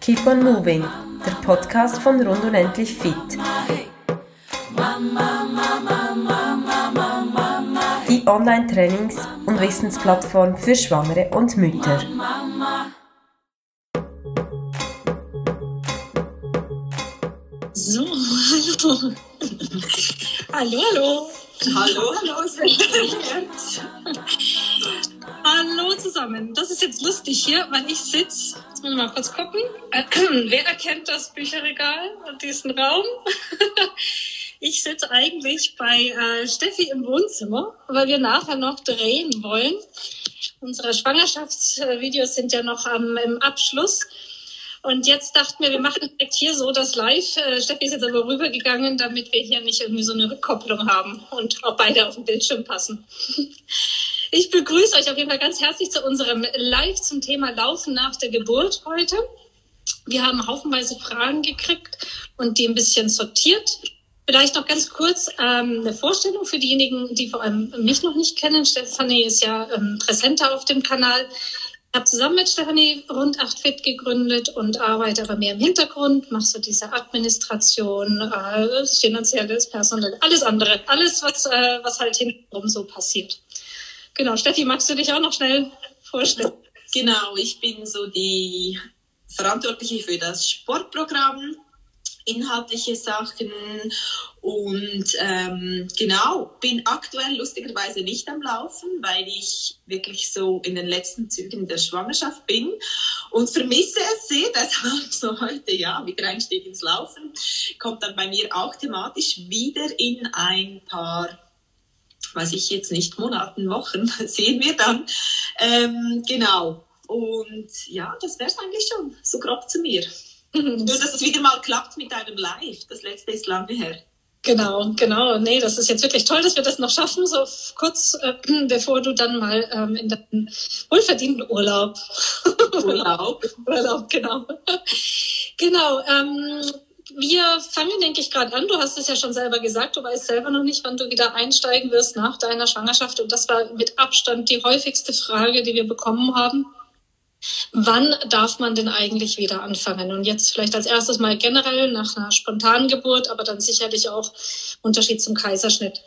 Keep on Moving, der Podcast von Rund und Endlich Fit. Die Online-Trainings- und Wissensplattform für Schwangere und Mütter. So, hallo. Hallo, hallo. Hallo, hallo, es wird Hallo zusammen. Das ist jetzt lustig hier, weil ich sitze. Jetzt müssen wir mal kurz gucken. Wer erkennt das Bücherregal und diesen Raum? Ich sitze eigentlich bei äh, Steffi im Wohnzimmer, weil wir nachher noch drehen wollen. Unsere Schwangerschaftsvideos sind ja noch am, im Abschluss. Und jetzt dachten wir, wir machen direkt hier so das Live. Äh, Steffi ist jetzt aber rübergegangen, damit wir hier nicht irgendwie so eine Rückkopplung haben und auch beide auf dem Bildschirm passen. Ich begrüße euch auf jeden Fall ganz herzlich zu unserem Live zum Thema Laufen nach der Geburt heute. Wir haben haufenweise Fragen gekriegt und die ein bisschen sortiert. Vielleicht noch ganz kurz ähm, eine Vorstellung für diejenigen, die vor allem mich noch nicht kennen. Stefanie ist ja ähm, präsenter auf dem Kanal. Ich habe zusammen mit Stefanie Rund 8 Fit gegründet und arbeite aber mehr im Hintergrund, mache so diese Administration, äh, finanzielles, personell, alles andere, alles, was, äh, was halt hintenrum so passiert. Genau, Steffi, magst du dich auch noch schnell vorstellen? Genau, ich bin so die Verantwortliche für das Sportprogramm, inhaltliche Sachen und ähm, genau, bin aktuell lustigerweise nicht am Laufen, weil ich wirklich so in den letzten Zügen der Schwangerschaft bin und vermisse es sehr, deshalb so heute, ja, wieder Einstieg ins Laufen, kommt dann bei mir auch thematisch wieder in ein paar weiß ich jetzt nicht, Monaten, Wochen, sehen wir dann. Ähm, genau. Und ja, das wäre es eigentlich schon, so grob zu mir. Nur, dass es wieder mal klappt mit einem Live. Das letzte ist lange her. Genau, genau. Nee, das ist jetzt wirklich toll, dass wir das noch schaffen, so kurz äh, bevor du dann mal ähm, in deinen wohlverdienten Urlaub. Urlaub. Urlaub, genau. genau. Ähm, wir fangen, denke ich, gerade an. Du hast es ja schon selber gesagt, du weißt selber noch nicht, wann du wieder einsteigen wirst nach deiner Schwangerschaft. Und das war mit Abstand die häufigste Frage, die wir bekommen haben. Wann darf man denn eigentlich wieder anfangen? Und jetzt vielleicht als erstes mal generell nach einer spontanen Geburt, aber dann sicherlich auch Unterschied zum Kaiserschnitt.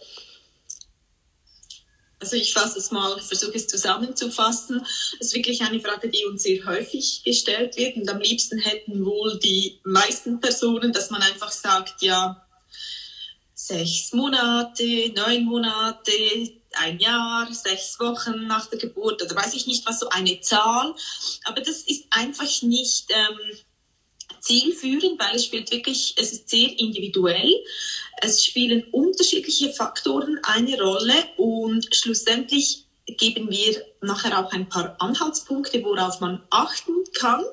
Also ich fasse es mal, versuche es zusammenzufassen. Das ist wirklich eine Frage, die uns sehr häufig gestellt wird. Und am liebsten hätten wohl die meisten Personen, dass man einfach sagt, ja, sechs Monate, neun Monate, ein Jahr, sechs Wochen nach der Geburt oder weiß ich nicht, was so eine Zahl. Aber das ist einfach nicht ähm, zielführend, weil es spielt wirklich, es ist sehr individuell. Es spielen unterschiedliche Faktoren eine Rolle und schlussendlich geben wir nachher auch ein paar Anhaltspunkte, worauf man achten kann,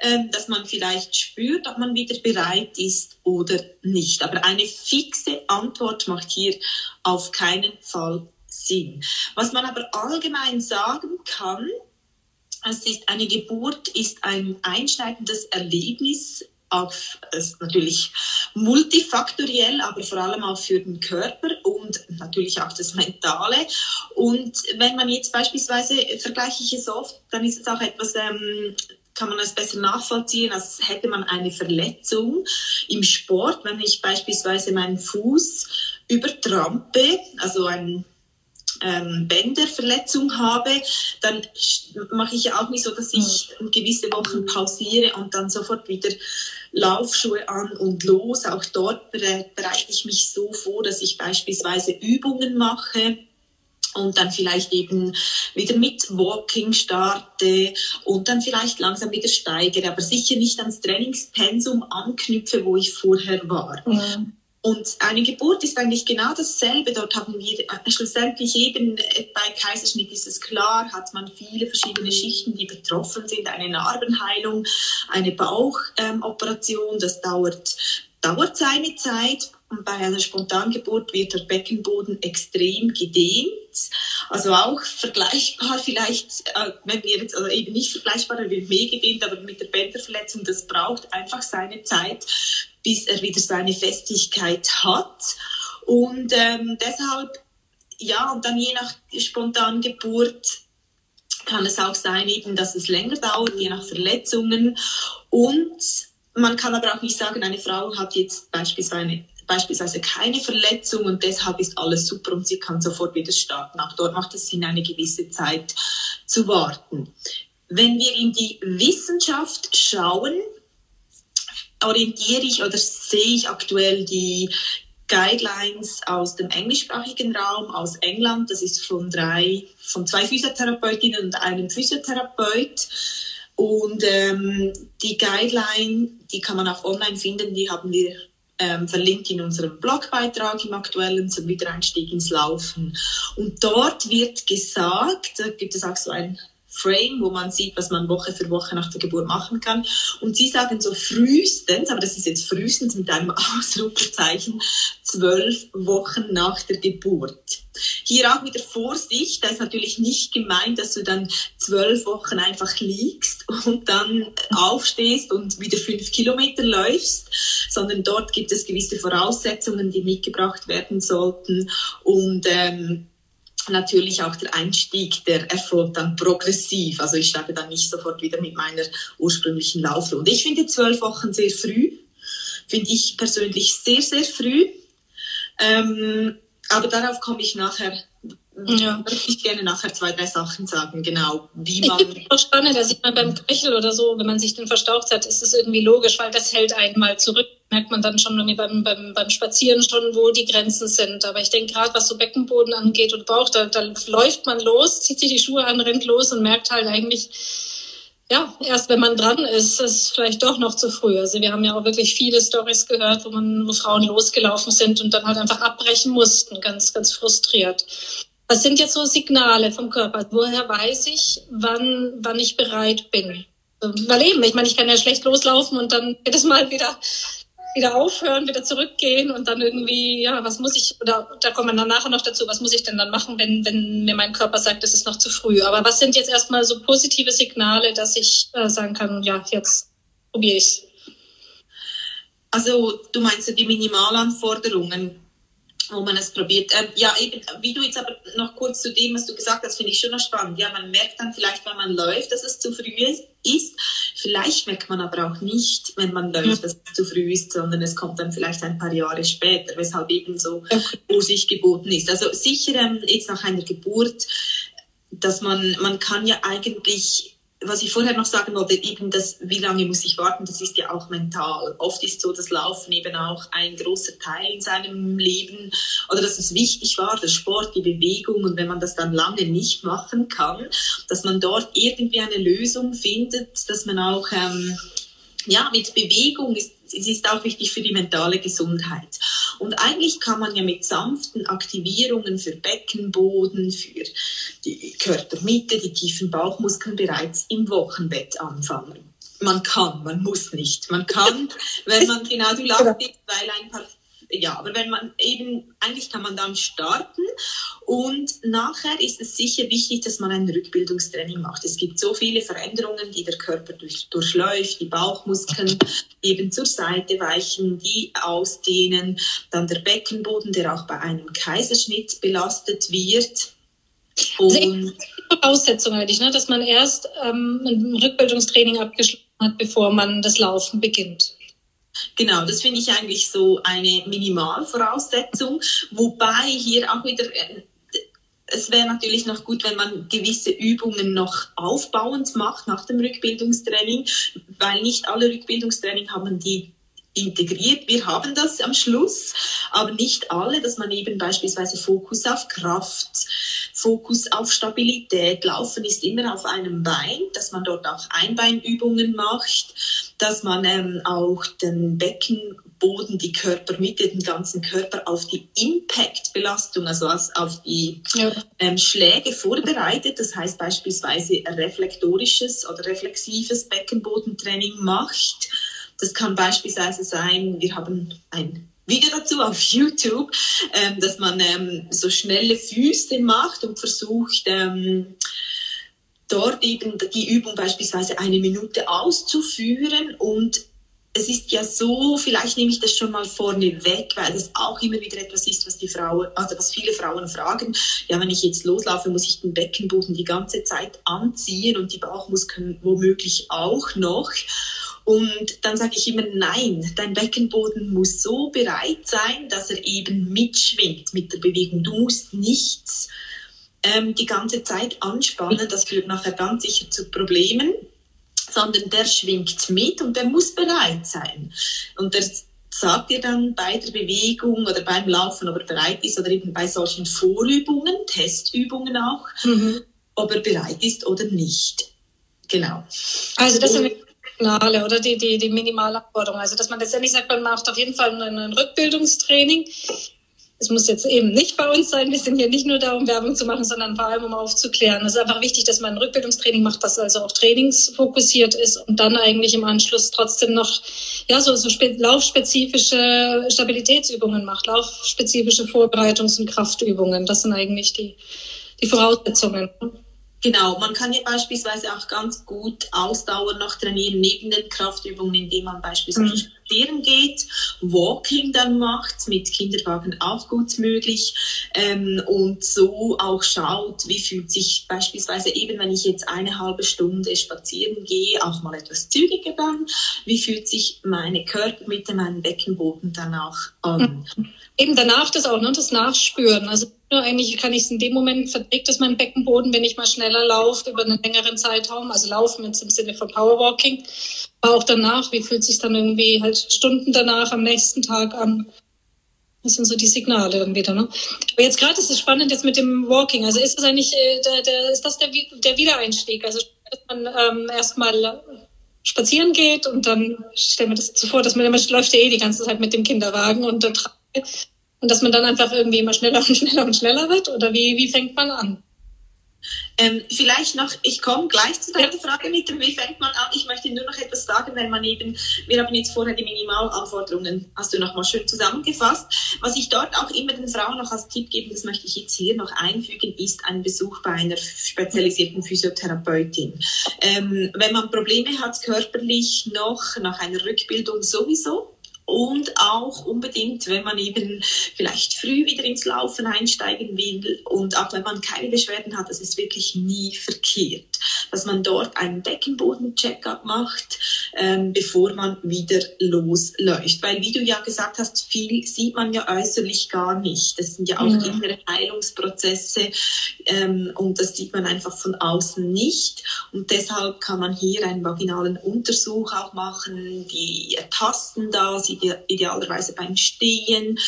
ähm, dass man vielleicht spürt, ob man wieder bereit ist oder nicht. Aber eine fixe Antwort macht hier auf keinen Fall Sinn. Was man aber allgemein sagen kann, es ist eine Geburt ist ein einschneidendes Erlebnis auch ist natürlich multifaktoriell, aber vor allem auch für den Körper und natürlich auch das Mentale. Und wenn man jetzt beispielsweise, vergleiche ich es oft, dann ist es auch etwas, ähm, kann man es besser nachvollziehen, als hätte man eine Verletzung im Sport. Wenn ich beispielsweise meinen Fuß übertrampe, also ein ähm, Bänderverletzung habe, dann mache ich ja auch nicht so, dass ich gewisse Wochen pausiere und dann sofort wieder Laufschuhe an und los. Auch dort bereite ich mich so vor, dass ich beispielsweise Übungen mache und dann vielleicht eben wieder mit Walking starte und dann vielleicht langsam wieder steigere, aber sicher nicht ans Trainingspensum anknüpfe, wo ich vorher war. Mhm. Und eine Geburt ist eigentlich genau dasselbe. Dort haben wir äh, schlussendlich eben äh, bei Kaiserschnitt ist es klar, hat man viele verschiedene Schichten, die betroffen sind. Eine Narbenheilung, eine Bauchoperation, das dauert, dauert seine Zeit. Und bei einer Spontangeburt wird der Beckenboden extrem gedehnt. Also auch vergleichbar vielleicht, äh, wenn wir jetzt, also eben nicht vergleichbar, er wird mehr gedehnt, aber mit der Bänderverletzung, das braucht einfach seine Zeit, bis er wieder seine Festigkeit hat. Und ähm, deshalb, ja, und dann je nach Spontangeburt kann es auch sein, eben, dass es länger dauert, je nach Verletzungen. Und man kann aber auch nicht sagen, eine Frau hat jetzt beispielsweise beispielsweise keine Verletzung und deshalb ist alles super und sie kann sofort wieder starten. Auch dort macht es Sinn, eine gewisse Zeit zu warten. Wenn wir in die Wissenschaft schauen, orientiere ich oder sehe ich aktuell die Guidelines aus dem englischsprachigen Raum, aus England. Das ist von drei, von zwei Physiotherapeutinnen und einem Physiotherapeut. Und ähm, die Guideline, die kann man auch online finden, die haben wir ähm, verlinkt in unserem Blogbeitrag im aktuellen zum Wiedereinstieg ins Laufen. Und dort wird gesagt, da gibt es auch so ein Frame, wo man sieht, was man Woche für Woche nach der Geburt machen kann. Und sie sagen so frühestens, aber das ist jetzt frühestens mit einem Ausrufezeichen, zwölf Wochen nach der Geburt. Hier auch wieder Vorsicht, da ist natürlich nicht gemeint, dass du dann zwölf Wochen einfach liegst und dann aufstehst und wieder fünf Kilometer läufst, sondern dort gibt es gewisse Voraussetzungen, die mitgebracht werden sollten und ähm, natürlich auch der Einstieg, der erfolgt dann progressiv. Also ich starte dann nicht sofort wieder mit meiner ursprünglichen Laufrunde. Ich finde zwölf Wochen sehr früh, finde ich persönlich sehr, sehr früh. Ähm, aber darauf komme ich nachher ja. Würde ich gerne nachher zwei, drei Sachen sagen, genau, wie man. Ich finde spannend, da sieht man beim Knöchel oder so, wenn man sich den verstaucht hat, ist es irgendwie logisch, weil das hält einen mal zurück. Merkt man dann schon beim, beim, beim Spazieren schon, wo die Grenzen sind. Aber ich denke gerade, was so Beckenboden angeht und Bauch, da, da läuft man los, zieht sich die Schuhe an, rennt los und merkt halt eigentlich, ja, erst wenn man dran ist, ist es vielleicht doch noch zu früh. Also wir haben ja auch wirklich viele Stories gehört, wo man, wo Frauen losgelaufen sind und dann halt einfach abbrechen mussten, ganz, ganz frustriert. Was sind jetzt so Signale vom Körper? Woher weiß ich, wann, wann ich bereit bin? Weil eben, ich meine, ich kann ja schlecht loslaufen und dann jedes Mal wieder, wieder aufhören, wieder zurückgehen und dann irgendwie, ja, was muss ich, oder da kommen wir dann nachher noch dazu, was muss ich denn dann machen, wenn, wenn mir mein Körper sagt, es ist noch zu früh. Aber was sind jetzt erstmal so positive Signale, dass ich äh, sagen kann, ja, jetzt probiere ich's? Also du meinst ja die Minimalanforderungen wo man es probiert. Ähm, ja, eben, wie du jetzt aber noch kurz zu dem, was du gesagt hast, finde ich schon noch spannend. Ja, man merkt dann vielleicht, wenn man läuft, dass es zu früh ist. Vielleicht merkt man aber auch nicht, wenn man läuft, dass es zu früh ist, sondern es kommt dann vielleicht ein paar Jahre später, weshalb eben so Vorsicht geboten ist. Also sicher ähm, jetzt nach einer Geburt, dass man, man kann ja eigentlich was ich vorher noch sagen wollte, eben das, wie lange muss ich warten, das ist ja auch mental. Oft ist so das Laufen eben auch ein großer Teil in seinem Leben oder dass es wichtig war, der Sport, die Bewegung und wenn man das dann lange nicht machen kann, dass man dort irgendwie eine Lösung findet, dass man auch ähm, ja, mit Bewegung ist, es ist auch wichtig für die mentale Gesundheit. Und eigentlich kann man ja mit sanften Aktivierungen für Beckenboden, für die Körpermitte, die tiefen Bauchmuskeln bereits im Wochenbett anfangen. Man kann, man muss nicht. Man kann, wenn man genau, du lachst weil ein paar ja, aber wenn man eben, eigentlich kann man dann starten und nachher ist es sicher wichtig, dass man ein Rückbildungstraining macht. Es gibt so viele Veränderungen, die der Körper durch, durchläuft, die Bauchmuskeln eben zur Seite weichen, die ausdehnen, dann der Beckenboden, der auch bei einem Kaiserschnitt belastet wird. Und Voraussetzung eigentlich, ne? dass man erst ähm, ein Rückbildungstraining abgeschlossen hat, bevor man das Laufen beginnt. Genau, das finde ich eigentlich so eine Minimalvoraussetzung, wobei hier auch wieder äh, es wäre natürlich noch gut, wenn man gewisse Übungen noch aufbauend macht nach dem Rückbildungstraining, weil nicht alle Rückbildungstraining haben die integriert. Wir haben das am Schluss, aber nicht alle, dass man eben beispielsweise Fokus auf Kraft, Fokus auf Stabilität, Laufen ist immer auf einem Bein, dass man dort auch Einbeinübungen macht, dass man ähm, auch den Beckenboden, die Körpermitte, den ganzen Körper auf die Impact-Belastung, also auf die ja. ähm, Schläge vorbereitet. Das heißt beispielsweise reflektorisches oder reflexives Beckenbodentraining macht das kann beispielsweise sein, wir haben ein Video dazu auf YouTube, ähm, dass man ähm, so schnelle Füße macht und versucht, ähm, dort eben die Übung beispielsweise eine Minute auszuführen und es ist ja so, vielleicht nehme ich das schon mal vorne weg, weil das auch immer wieder etwas ist, was die Frauen, also was viele Frauen fragen. Ja, wenn ich jetzt loslaufe, muss ich den Beckenboden die ganze Zeit anziehen und die Bauchmuskeln womöglich auch noch. Und dann sage ich immer, nein, dein Beckenboden muss so bereit sein, dass er eben mitschwingt mit der Bewegung. Du musst nichts ähm, die ganze Zeit anspannen, das führt nachher ganz sicher zu Problemen sondern der schwingt mit und der muss bereit sein. Und der sagt dir dann bei der Bewegung oder beim Laufen, ob er bereit ist oder eben bei solchen Vorübungen, Testübungen auch, mhm. ob er bereit ist oder nicht. Genau. Also das sind Signale oder die, die, die Minimalanforderungen. Also dass man letztendlich sagt, man macht auf jeden Fall ein, ein Rückbildungstraining es muss jetzt eben nicht bei uns sein. Wir sind hier nicht nur da, um Werbung zu machen, sondern vor allem, um aufzuklären. Es ist einfach wichtig, dass man ein Rückbildungstraining macht, das also auch trainingsfokussiert ist und dann eigentlich im Anschluss trotzdem noch, ja, so, so laufspezifische Stabilitätsübungen macht, laufspezifische Vorbereitungs- und Kraftübungen. Das sind eigentlich die, die Voraussetzungen. Genau, man kann ja beispielsweise auch ganz gut Ausdauer noch trainieren neben den Kraftübungen, indem man beispielsweise mhm spazieren geht, Walking dann macht, mit Kinderwagen auch gut möglich ähm, und so auch schaut, wie fühlt sich beispielsweise eben, wenn ich jetzt eine halbe Stunde spazieren gehe, auch mal etwas zügiger dann, wie fühlt sich meine Körpermitte, mein Beckenboden danach an. Eben danach das auch, ne, das Nachspüren. Also eigentlich kann ich es in dem Moment verträgt es mein Beckenboden, wenn ich mal schneller laufe über einen längeren Zeitraum, also laufen jetzt im Sinne von Powerwalking auch danach, wie fühlt sich dann irgendwie halt Stunden danach am nächsten Tag an? Das sind so die Signale dann wieder. Ne? Aber jetzt gerade ist es spannend jetzt mit dem Walking. Also ist das eigentlich, äh, der, der, ist das der, der Wiedereinstieg? Also dass man ähm, erstmal spazieren geht und dann, ich stelle mir das so vor, dass man immer läuft ja eh die ganze Zeit mit dem Kinderwagen und, und dass man dann einfach irgendwie immer schneller und schneller und schneller wird? Oder wie, wie fängt man an? Ähm, vielleicht noch, ich komme gleich zu deiner Frage mit dem, wie fängt man an? Ich möchte nur noch etwas sagen, weil man eben, wir haben jetzt vorher die Minimalanforderungen, hast du nochmal schön zusammengefasst. Was ich dort auch immer den Frauen noch als Tipp gebe, das möchte ich jetzt hier noch einfügen, ist ein Besuch bei einer spezialisierten Physiotherapeutin. Ähm, wenn man Probleme hat körperlich noch, nach einer Rückbildung sowieso, und auch unbedingt, wenn man eben vielleicht früh wieder ins Laufen einsteigen will und auch wenn man keine Beschwerden hat, das ist wirklich nie verkehrt, dass man dort einen Beckenboden-Checkup macht, ähm, bevor man wieder losläuft. Weil, wie du ja gesagt hast, viel sieht man ja äußerlich gar nicht. Das sind ja auch mhm. innere Heilungsprozesse ähm, und das sieht man einfach von außen nicht. Und deshalb kann man hier einen vaginalen Untersuch auch machen, die tasten da, sie idealerweise beim Stehen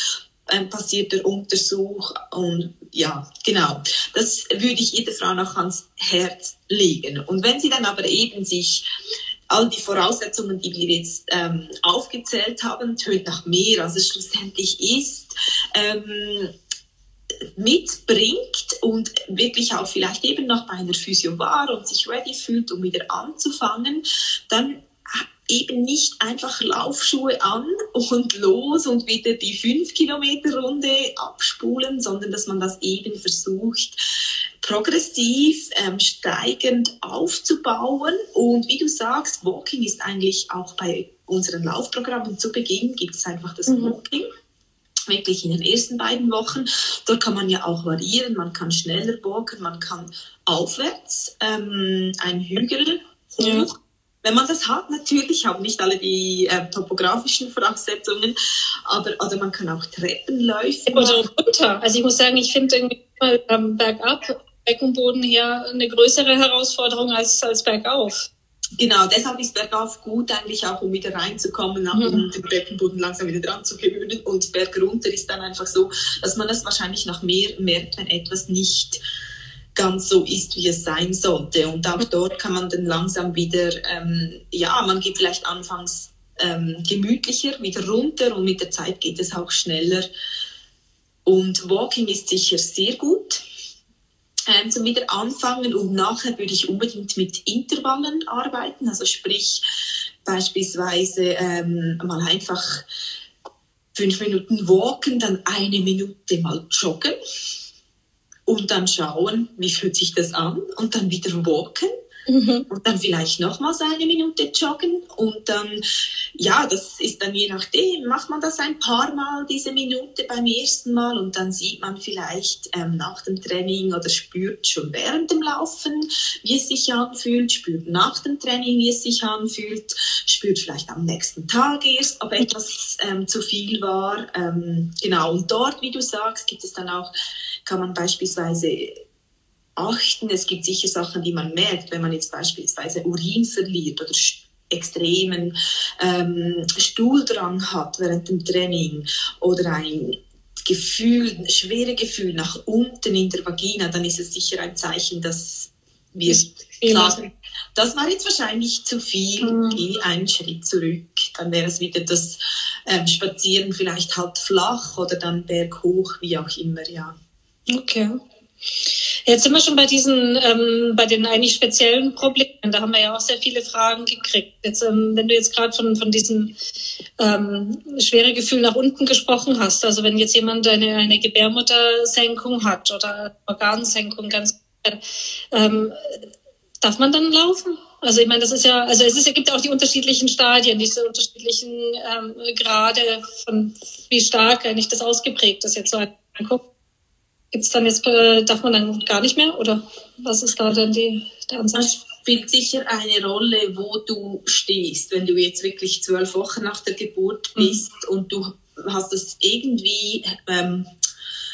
ähm, passiert der Untersuch und ja, genau. Das würde ich jeder Frau noch ans Herz legen. Und wenn sie dann aber eben sich all die Voraussetzungen, die wir jetzt ähm, aufgezählt haben, tönt nach mehr, als es schlussendlich ist, ähm, mitbringt und wirklich auch vielleicht eben noch bei einer Physio war und sich ready fühlt, um wieder anzufangen, dann eben nicht einfach Laufschuhe an und los und wieder die 5 Kilometer Runde abspulen, sondern dass man das eben versucht, progressiv ähm, steigend aufzubauen. Und wie du sagst, Walking ist eigentlich auch bei unseren Laufprogrammen zu Beginn, gibt es einfach das mhm. Walking wirklich in den ersten beiden Wochen. Dort kann man ja auch variieren, man kann schneller walken, man kann aufwärts ähm, einen Hügel hoch. Wenn man das hat, natürlich haben nicht alle die äh, topografischen Voraussetzungen, aber oder man kann auch Treppenläufe Oder runter. Also ich muss sagen, ich finde irgendwie mal ähm, bergab, Beckenboden her, eine größere Herausforderung als, als bergauf. Genau, deshalb ist bergauf gut eigentlich auch, um wieder reinzukommen, mhm. den Beckenboden langsam wieder dran zu gewöhnen. Und bergunter ist dann einfach so, dass man das wahrscheinlich noch mehr merkt, wenn etwas nicht ganz so ist, wie es sein sollte. Und auch dort kann man dann langsam wieder, ähm, ja, man geht vielleicht anfangs ähm, gemütlicher wieder runter und mit der Zeit geht es auch schneller. Und Walking ist sicher sehr gut ähm, zum wieder anfangen und nachher würde ich unbedingt mit Intervallen arbeiten, also sprich beispielsweise ähm, mal einfach fünf Minuten walken, dann eine Minute mal joggen und dann schauen, wie fühlt sich das an? Und dann wieder walken. Mhm. Und dann vielleicht nochmals eine Minute joggen. Und dann, ja, das ist dann je nachdem, macht man das ein paar Mal, diese Minute beim ersten Mal. Und dann sieht man vielleicht ähm, nach dem Training oder spürt schon während dem Laufen, wie es sich anfühlt, spürt nach dem Training, wie es sich anfühlt, spürt vielleicht am nächsten Tag erst, ob etwas ähm, zu viel war. Ähm, genau, und dort, wie du sagst, gibt es dann auch, kann man beispielsweise achten. Es gibt sicher Sachen, die man merkt, wenn man jetzt beispielsweise Urin verliert oder extremen ähm, Stuhldrang hat während dem Training oder ein Gefühl, ein schwere Gefühl nach unten in der Vagina, dann ist es sicher ein Zeichen, dass wir sagen, das war jetzt wahrscheinlich zu viel, mhm. geh einen Schritt zurück. Dann wäre es wieder das ähm, Spazieren vielleicht halt flach oder dann berghoch, wie auch immer, ja. Okay. Jetzt sind wir schon bei diesen, ähm, bei den eigentlich speziellen Problemen. Da haben wir ja auch sehr viele Fragen gekriegt. Jetzt, ähm, wenn du jetzt gerade von, von diesem ähm, schwere Gefühl nach unten gesprochen hast, also wenn jetzt jemand eine, eine Gebärmuttersenkung hat oder Organsenkung ganz, ähm, darf man dann laufen? Also ich meine, das ist ja, also es ist, es gibt ja auch die unterschiedlichen Stadien, diese unterschiedlichen ähm, Grade von wie stark eigentlich das ausgeprägt ist jetzt so anguckt. Gibt's dann jetzt, äh, darf man dann gar nicht mehr oder was ist da denn die, der Ansatz? Das spielt sicher eine Rolle, wo du stehst. Wenn du jetzt wirklich zwölf Wochen nach der Geburt mhm. bist mhm. und du hast das irgendwie, ähm,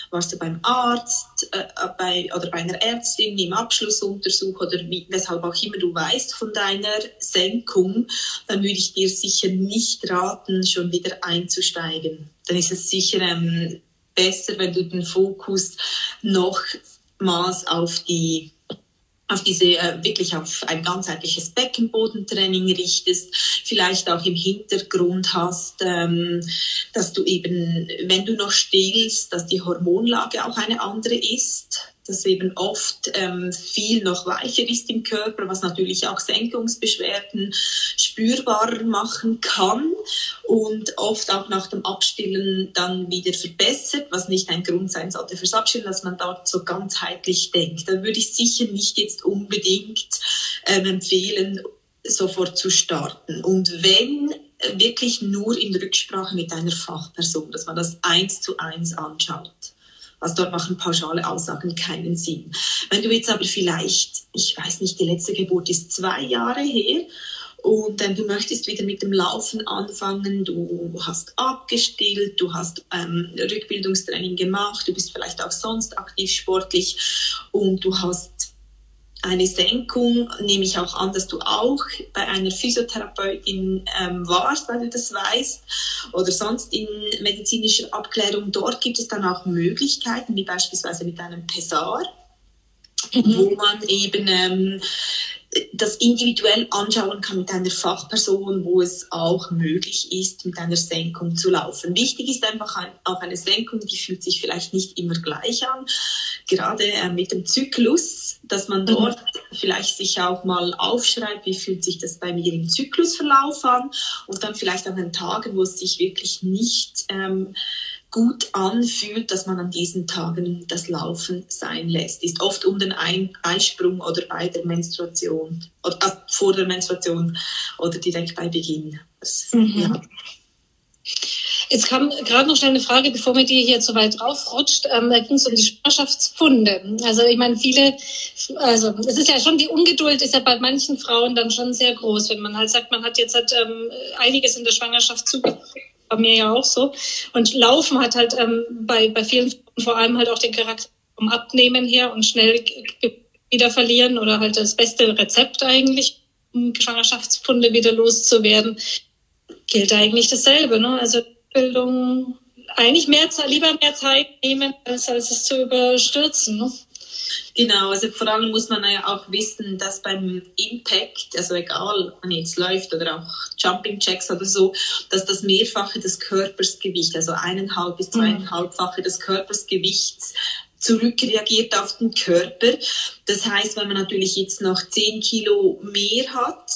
warst du beim Arzt äh, bei, oder bei einer Ärztin im Abschlussuntersuch oder wie, weshalb auch immer du weißt von deiner Senkung, dann würde ich dir sicher nicht raten, schon wieder einzusteigen. Dann ist es sicher ähm, besser, wenn du den Fokus nochmals auf die auf diese äh, wirklich auf ein ganzheitliches Beckenbodentraining richtest, vielleicht auch im Hintergrund hast, ähm, dass du eben, wenn du noch stillst, dass die Hormonlage auch eine andere ist dass eben oft ähm, viel noch weicher ist im Körper, was natürlich auch Senkungsbeschwerden spürbarer machen kann und oft auch nach dem Abstillen dann wieder verbessert, was nicht ein Grund sein sollte fürs Abstillen, dass man dort so ganzheitlich denkt. Da würde ich sicher nicht jetzt unbedingt ähm, empfehlen, sofort zu starten. Und wenn wirklich nur in Rücksprache mit einer Fachperson, dass man das eins zu eins anschaut. Also dort machen pauschale Aussagen keinen Sinn. Wenn du jetzt aber vielleicht, ich weiß nicht, die letzte Geburt ist zwei Jahre her und ähm, du möchtest wieder mit dem Laufen anfangen, du hast abgestillt, du hast ähm, Rückbildungstraining gemacht, du bist vielleicht auch sonst aktiv sportlich und du hast eine Senkung nehme ich auch an, dass du auch bei einer Physiotherapeutin ähm, warst, weil du das weißt, oder sonst in medizinischer Abklärung. Dort gibt es dann auch Möglichkeiten, wie beispielsweise mit einem Pessar, mhm. wo man eben ähm, das individuell anschauen kann mit einer Fachperson, wo es auch möglich ist, mit einer Senkung zu laufen. Wichtig ist einfach ein, auch eine Senkung, die fühlt sich vielleicht nicht immer gleich an. Gerade äh, mit dem Zyklus, dass man mhm. dort mhm. vielleicht sich auch mal aufschreibt, wie fühlt sich das bei mir im Zyklusverlauf an und dann vielleicht an den Tagen, wo es sich wirklich nicht ähm, gut anfühlt, dass man an diesen Tagen das Laufen sein lässt. Ist oft um den Eisprung oder bei der Menstruation oder äh, vor der Menstruation oder direkt bei Beginn. Das, mhm. ja. Jetzt kam gerade noch schnell eine Frage, bevor mir die hier zu weit draufrutscht. Ähm, da ging es um die Schwangerschaftspfunde. Also ich meine, viele, also es ist ja schon, die Ungeduld ist ja bei manchen Frauen dann schon sehr groß, wenn man halt sagt, man hat jetzt halt ähm, einiges in der Schwangerschaft zugefügt bei mir ja auch so. Und Laufen hat halt ähm, bei, bei vielen vor allem halt auch den Charakter vom Abnehmen her und schnell wieder verlieren oder halt das beste Rezept eigentlich, um Schwangerschaftspfunde wieder loszuwerden. Gilt eigentlich dasselbe, ne? Also Bildung eigentlich mehr lieber mehr Zeit nehmen, als, als es zu überstürzen. Ne? Genau, also vor allem muss man ja auch wissen, dass beim Impact, also egal, man jetzt läuft oder auch Jumping Jacks oder so, dass das Mehrfache des Körpersgewichts, also eineinhalb bis mhm. zweieinhalbfache des Körpersgewichts zurückreagiert auf den Körper. Das heißt, wenn man natürlich jetzt noch zehn Kilo mehr hat,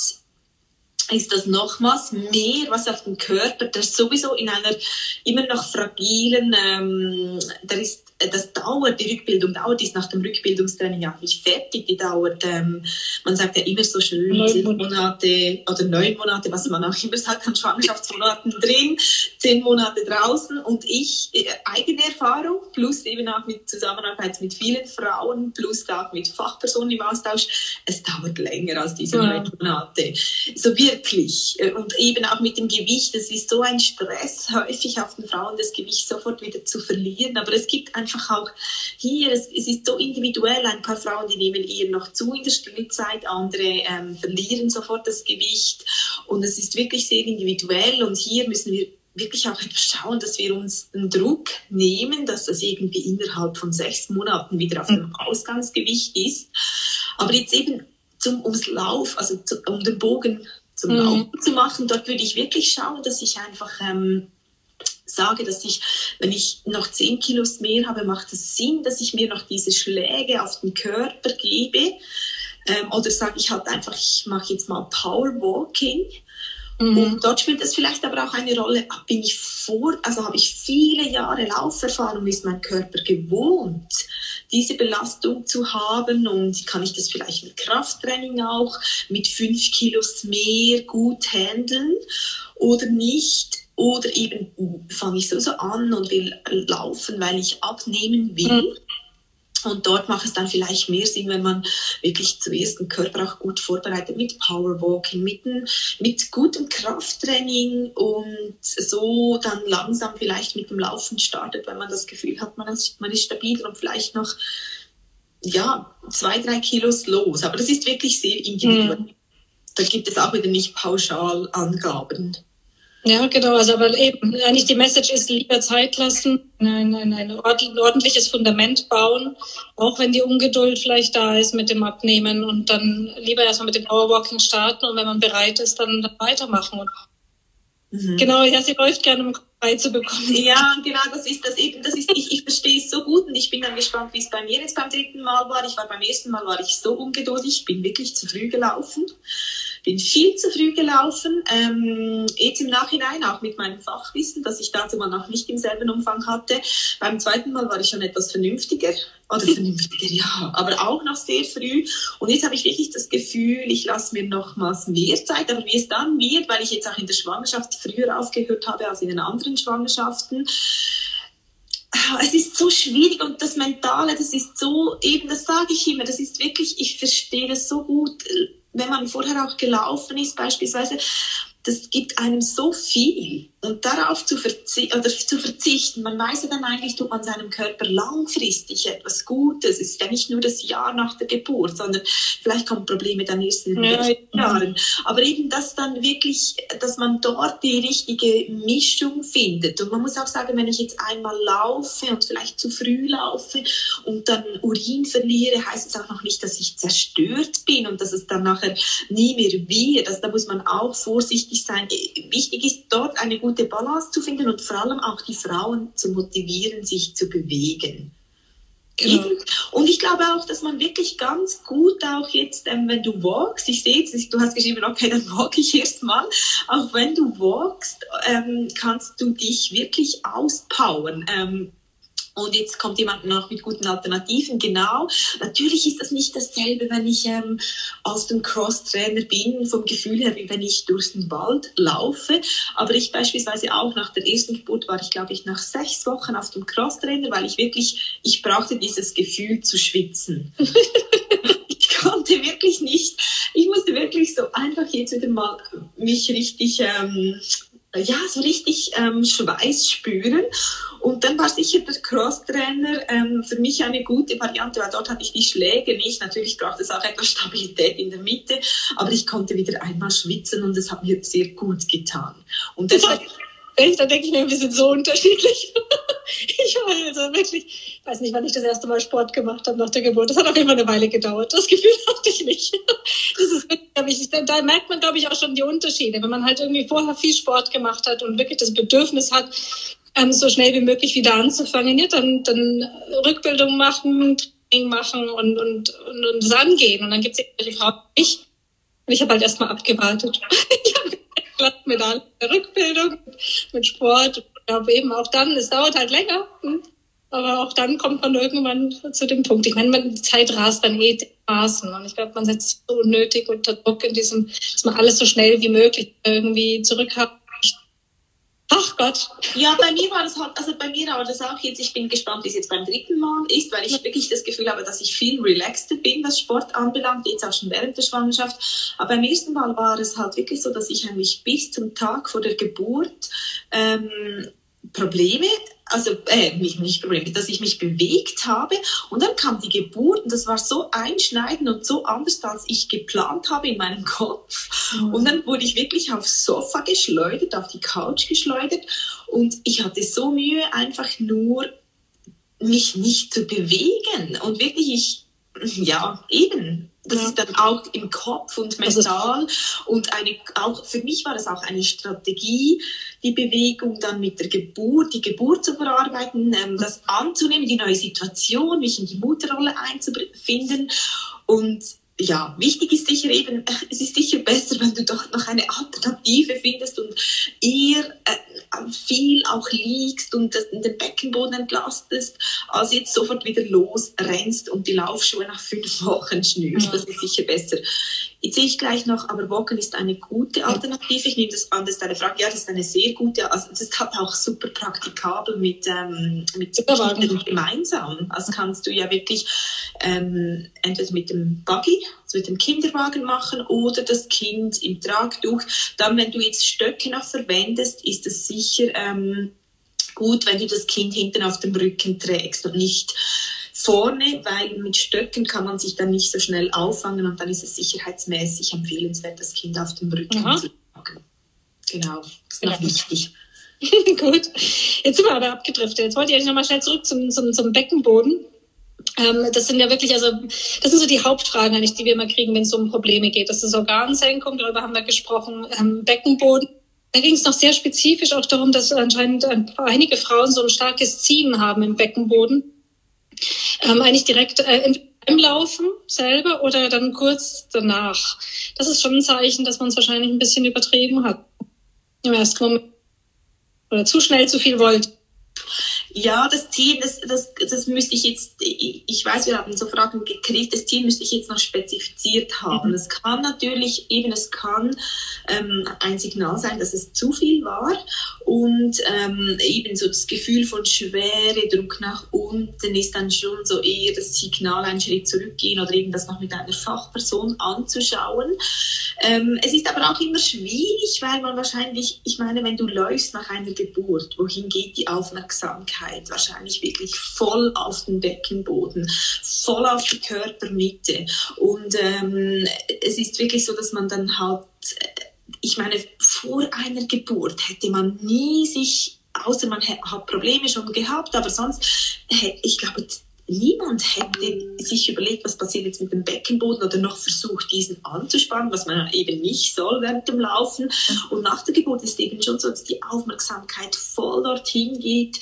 ist das nochmals mehr, was auf dem Körper, der sowieso in einer immer noch fragilen, ähm, der ist das dauert, die Rückbildung dauert, ist nach dem Rückbildungstraining ja nicht fertig, die dauert, ähm, man sagt ja immer so schön, neun zehn Monate oder neun Monate, was man auch immer sagt, an Schwangerschaftsmonaten drin, zehn Monate draußen und ich, äh, eigene Erfahrung, plus eben auch mit Zusammenarbeit mit vielen Frauen, plus auch mit Fachpersonen im Austausch, es dauert länger als diese ja. neun Monate. So wirklich. Äh, und eben auch mit dem Gewicht, es ist so ein Stress, häufig auf den Frauen das Gewicht sofort wieder zu verlieren, aber es gibt einfach auch hier, es, es ist so individuell, ein paar Frauen, die nehmen eher noch zu in der Stillzeit, andere ähm, verlieren sofort das Gewicht und es ist wirklich sehr individuell und hier müssen wir wirklich auch schauen, dass wir uns den Druck nehmen, dass das irgendwie innerhalb von sechs Monaten wieder auf dem Ausgangsgewicht ist. Aber jetzt eben zum, ums Lauf, also zu, um den Bogen zum mhm. Laufen zu machen, dort würde ich wirklich schauen, dass ich einfach ähm, sage, dass ich, wenn ich noch 10 Kilos mehr habe, macht es Sinn, dass ich mir noch diese Schläge auf den Körper gebe. Ähm, oder sage ich halt einfach, ich mache jetzt mal Powerwalking. Mhm. Und dort spielt es vielleicht aber auch eine Rolle, bin ich vor, also habe ich viele Jahre Lauferfahrung, ist mein Körper gewohnt, diese Belastung zu haben und kann ich das vielleicht mit Krafttraining auch mit fünf Kilos mehr gut handeln oder nicht? Oder eben fange ich so, so an und will laufen, weil ich abnehmen will. Mhm. Und dort macht es dann vielleicht mehr Sinn, wenn man wirklich zuerst den Körper auch gut vorbereitet mit Powerwalking, mit, mit gutem Krafttraining und so dann langsam vielleicht mit dem Laufen startet, wenn man das Gefühl hat, man ist, man ist stabil und vielleicht noch ja, zwei, drei Kilos los. Aber das ist wirklich sehr individuell. Mhm. Da gibt es auch wieder nicht pauschal Angaben. Ja, genau. Also aber eben eigentlich die Message ist lieber Zeit lassen, ein, ein, ein ordentliches Fundament bauen, auch wenn die Ungeduld vielleicht da ist mit dem Abnehmen und dann lieber erstmal mit dem Powerwalking starten und wenn man bereit ist, dann, dann weitermachen. Mhm. Genau, ja, sie läuft gerne, um frei zu bekommen. Ja, genau, das ist das eben, das ist, ich, ich verstehe es so gut und ich bin dann gespannt, wie es bei mir jetzt beim dritten Mal war. Ich war beim ersten Mal war ich so ungeduldig, bin wirklich zu früh gelaufen bin viel zu früh gelaufen. Ähm, jetzt im Nachhinein, auch mit meinem Fachwissen, das ich dazu mal noch nicht im selben Umfang hatte. Beim zweiten Mal war ich schon etwas vernünftiger. Oder vernünftiger, ja, aber auch noch sehr früh. Und jetzt habe ich wirklich das Gefühl, ich lasse mir nochmals mehr Zeit. Aber wie es dann wird, weil ich jetzt auch in der Schwangerschaft früher aufgehört habe als in den anderen Schwangerschaften, es ist so schwierig und das Mentale, das ist so, eben, das sage ich immer, das ist wirklich, ich verstehe das so gut wenn man vorher auch gelaufen ist beispielsweise, das gibt einem so viel. Und darauf zu, verzi oder zu verzichten, man weiß ja dann eigentlich, tut man seinem Körper langfristig etwas Gutes. Es ist ja nicht nur das Jahr nach der Geburt, sondern vielleicht kommen Probleme dann erst in den ja, nächsten Jahren. Aber eben, dass dann wirklich, dass man dort die richtige Mischung findet. Und man muss auch sagen, wenn ich jetzt einmal laufe und vielleicht zu früh laufe und dann Urin verliere, heißt es auch noch nicht, dass ich zerstört bin und dass es dann nachher nie mehr wird. Also da muss man auch vorsichtig sein. Wichtig ist dort eine gute gute Balance zu finden und vor allem auch die Frauen zu motivieren, sich zu bewegen. Genau. Und ich glaube auch, dass man wirklich ganz gut auch jetzt, ähm, wenn du walkst, ich sehe jetzt, du hast geschrieben, okay, dann walk ich erstmal, auch wenn du walkst, ähm, kannst du dich wirklich auspowern. Ähm, und jetzt kommt jemand noch mit guten Alternativen. Genau. Natürlich ist das nicht dasselbe, wenn ich ähm, auf dem Cross-Trainer bin, vom Gefühl her, wie wenn ich durch den Wald laufe. Aber ich beispielsweise auch nach der ersten Geburt war ich, glaube ich, nach sechs Wochen auf dem Cross-Trainer, weil ich wirklich, ich brauchte dieses Gefühl zu schwitzen. ich konnte wirklich nicht, ich musste wirklich so einfach jetzt wieder mal mich richtig ähm, ja, so richtig ähm, Schweiß spüren. Und dann war sicher der Crosstrainer ähm, für mich eine gute Variante, weil dort hatte ich die Schläge nicht. Natürlich braucht es auch etwas Stabilität in der Mitte, aber ich konnte wieder einmal schwitzen und es hat mir sehr gut getan. Und deshalb Echt? Da denke ich mir, wir sind so unterschiedlich. ich war also wirklich, ich weiß nicht, wann ich das erste Mal Sport gemacht habe nach der Geburt. Das hat auf jeden Fall eine Weile gedauert. Das Gefühl hatte ich nicht. Das ist wirklich, da, da merkt man, glaube ich, auch schon die Unterschiede. Wenn man halt irgendwie vorher viel Sport gemacht hat und wirklich das Bedürfnis hat, ähm, so schnell wie möglich wieder anzufangen, ja, dann, dann Rückbildung machen, Training machen und, und, und, und das angehen. Und dann gibt es die Frau ich. Und ich habe halt erstmal abgewartet. ich habe mit der Rückbildung, mit Sport. Ich glaube eben auch dann, es dauert halt länger. Hm? aber auch dann kommt man irgendwann zu dem Punkt. Ich meine, die Zeit rast dann eh dermaßen. Und ich glaube, man setzt sich so unnötig unter Druck in diesem, dass man alles so schnell wie möglich irgendwie zurückhat. Ach Gott. Ja, bei mir war das halt, also bei mir war das auch jetzt, ich bin gespannt, wie es jetzt beim dritten Mal ist, weil ich wirklich das Gefühl habe, dass ich viel relaxter bin, was Sport anbelangt, jetzt auch schon während der Schwangerschaft. Aber beim ersten Mal war es halt wirklich so, dass ich eigentlich bis zum Tag vor der Geburt ähm, Probleme also äh, nicht, nicht Probleme, dass ich mich bewegt habe und dann kam die Geburt und das war so einschneidend und so anders, als ich geplant habe in meinem Kopf. Mhm. Und dann wurde ich wirklich aufs Sofa geschleudert, auf die Couch geschleudert und ich hatte so Mühe, einfach nur mich nicht zu bewegen und wirklich ich, ja, eben, das ja. ist dann auch im Kopf und mental und eine, auch für mich war das auch eine Strategie, die Bewegung dann mit der Geburt, die Geburt zu verarbeiten, ähm, das anzunehmen, die neue Situation, mich in die Mutterrolle einzufinden und ja, wichtig ist sicher eben, es ist sicher besser, wenn du doch noch eine Alternative findest und eher äh, viel auch liegst und den Beckenboden entlastest, als jetzt sofort wieder losrennst und die Laufschuhe nach fünf Wochen schnürst. Das ist sicher besser. Jetzt sehe ich gleich noch, aber Walken ist eine gute Alternative. Ich nehme das an, das ist eine Frage. Ja, das ist eine sehr gute, also das ist halt auch super praktikabel mit, ähm, mit Kindern gemeinsam. Also kannst du ja wirklich ähm, entweder mit dem Buggy, also mit dem Kinderwagen machen oder das Kind im Tragtuch. Dann, wenn du jetzt Stöcke noch verwendest, ist es sicher ähm, gut, wenn du das Kind hinten auf dem Rücken trägst und nicht vorne, weil mit Stöcken kann man sich dann nicht so schnell auffangen und dann ist es sicherheitsmäßig empfehlenswert, das Kind auf dem Rücken Aha. zu tragen. Genau, das ist noch ja. wichtig. Gut, jetzt sind wir aber abgedriftet. Jetzt wollte ich eigentlich nochmal schnell zurück zum, zum, zum Beckenboden. Ähm, das sind ja wirklich, also das sind so die Hauptfragen eigentlich, die wir immer kriegen, wenn es um Probleme geht. Das ist Organsenkung, darüber haben wir gesprochen, ähm, Beckenboden. Da ging es noch sehr spezifisch auch darum, dass anscheinend einige Frauen so ein starkes Ziehen haben im Beckenboden ähm, eigentlich direkt äh, im Laufen selber oder dann kurz danach. Das ist schon ein Zeichen, dass man es wahrscheinlich ein bisschen übertrieben hat im ersten Moment oder zu schnell zu viel wollte. Ja, das Ziel, das, das, das müsste ich jetzt, ich weiß, wir haben so Fragen gekriegt, das Ziel müsste ich jetzt noch spezifiziert haben. Mhm. Es kann natürlich, eben es kann ähm, ein Signal sein, dass es zu viel war und ähm, eben so das Gefühl von Schwere, Druck nach unten ist dann schon so eher das Signal, einen Schritt zurückgehen oder eben das noch mit einer Fachperson anzuschauen. Ähm, es ist aber auch immer schwierig, weil man wahrscheinlich, ich meine, wenn du läufst nach einer Geburt, wohin geht die Aufmerksamkeit? Wahrscheinlich wirklich voll auf den Beckenboden, voll auf die Körpermitte. Und ähm, es ist wirklich so, dass man dann halt, ich meine, vor einer Geburt hätte man nie sich außer man hat Probleme schon gehabt, aber sonst, ich glaube, niemand hätte sich überlegt, was passiert jetzt mit dem Beckenboden oder noch versucht, diesen anzuspannen, was man eben nicht soll während dem Laufen. Und nach der Geburt ist eben schon so, dass die Aufmerksamkeit voll dorthin geht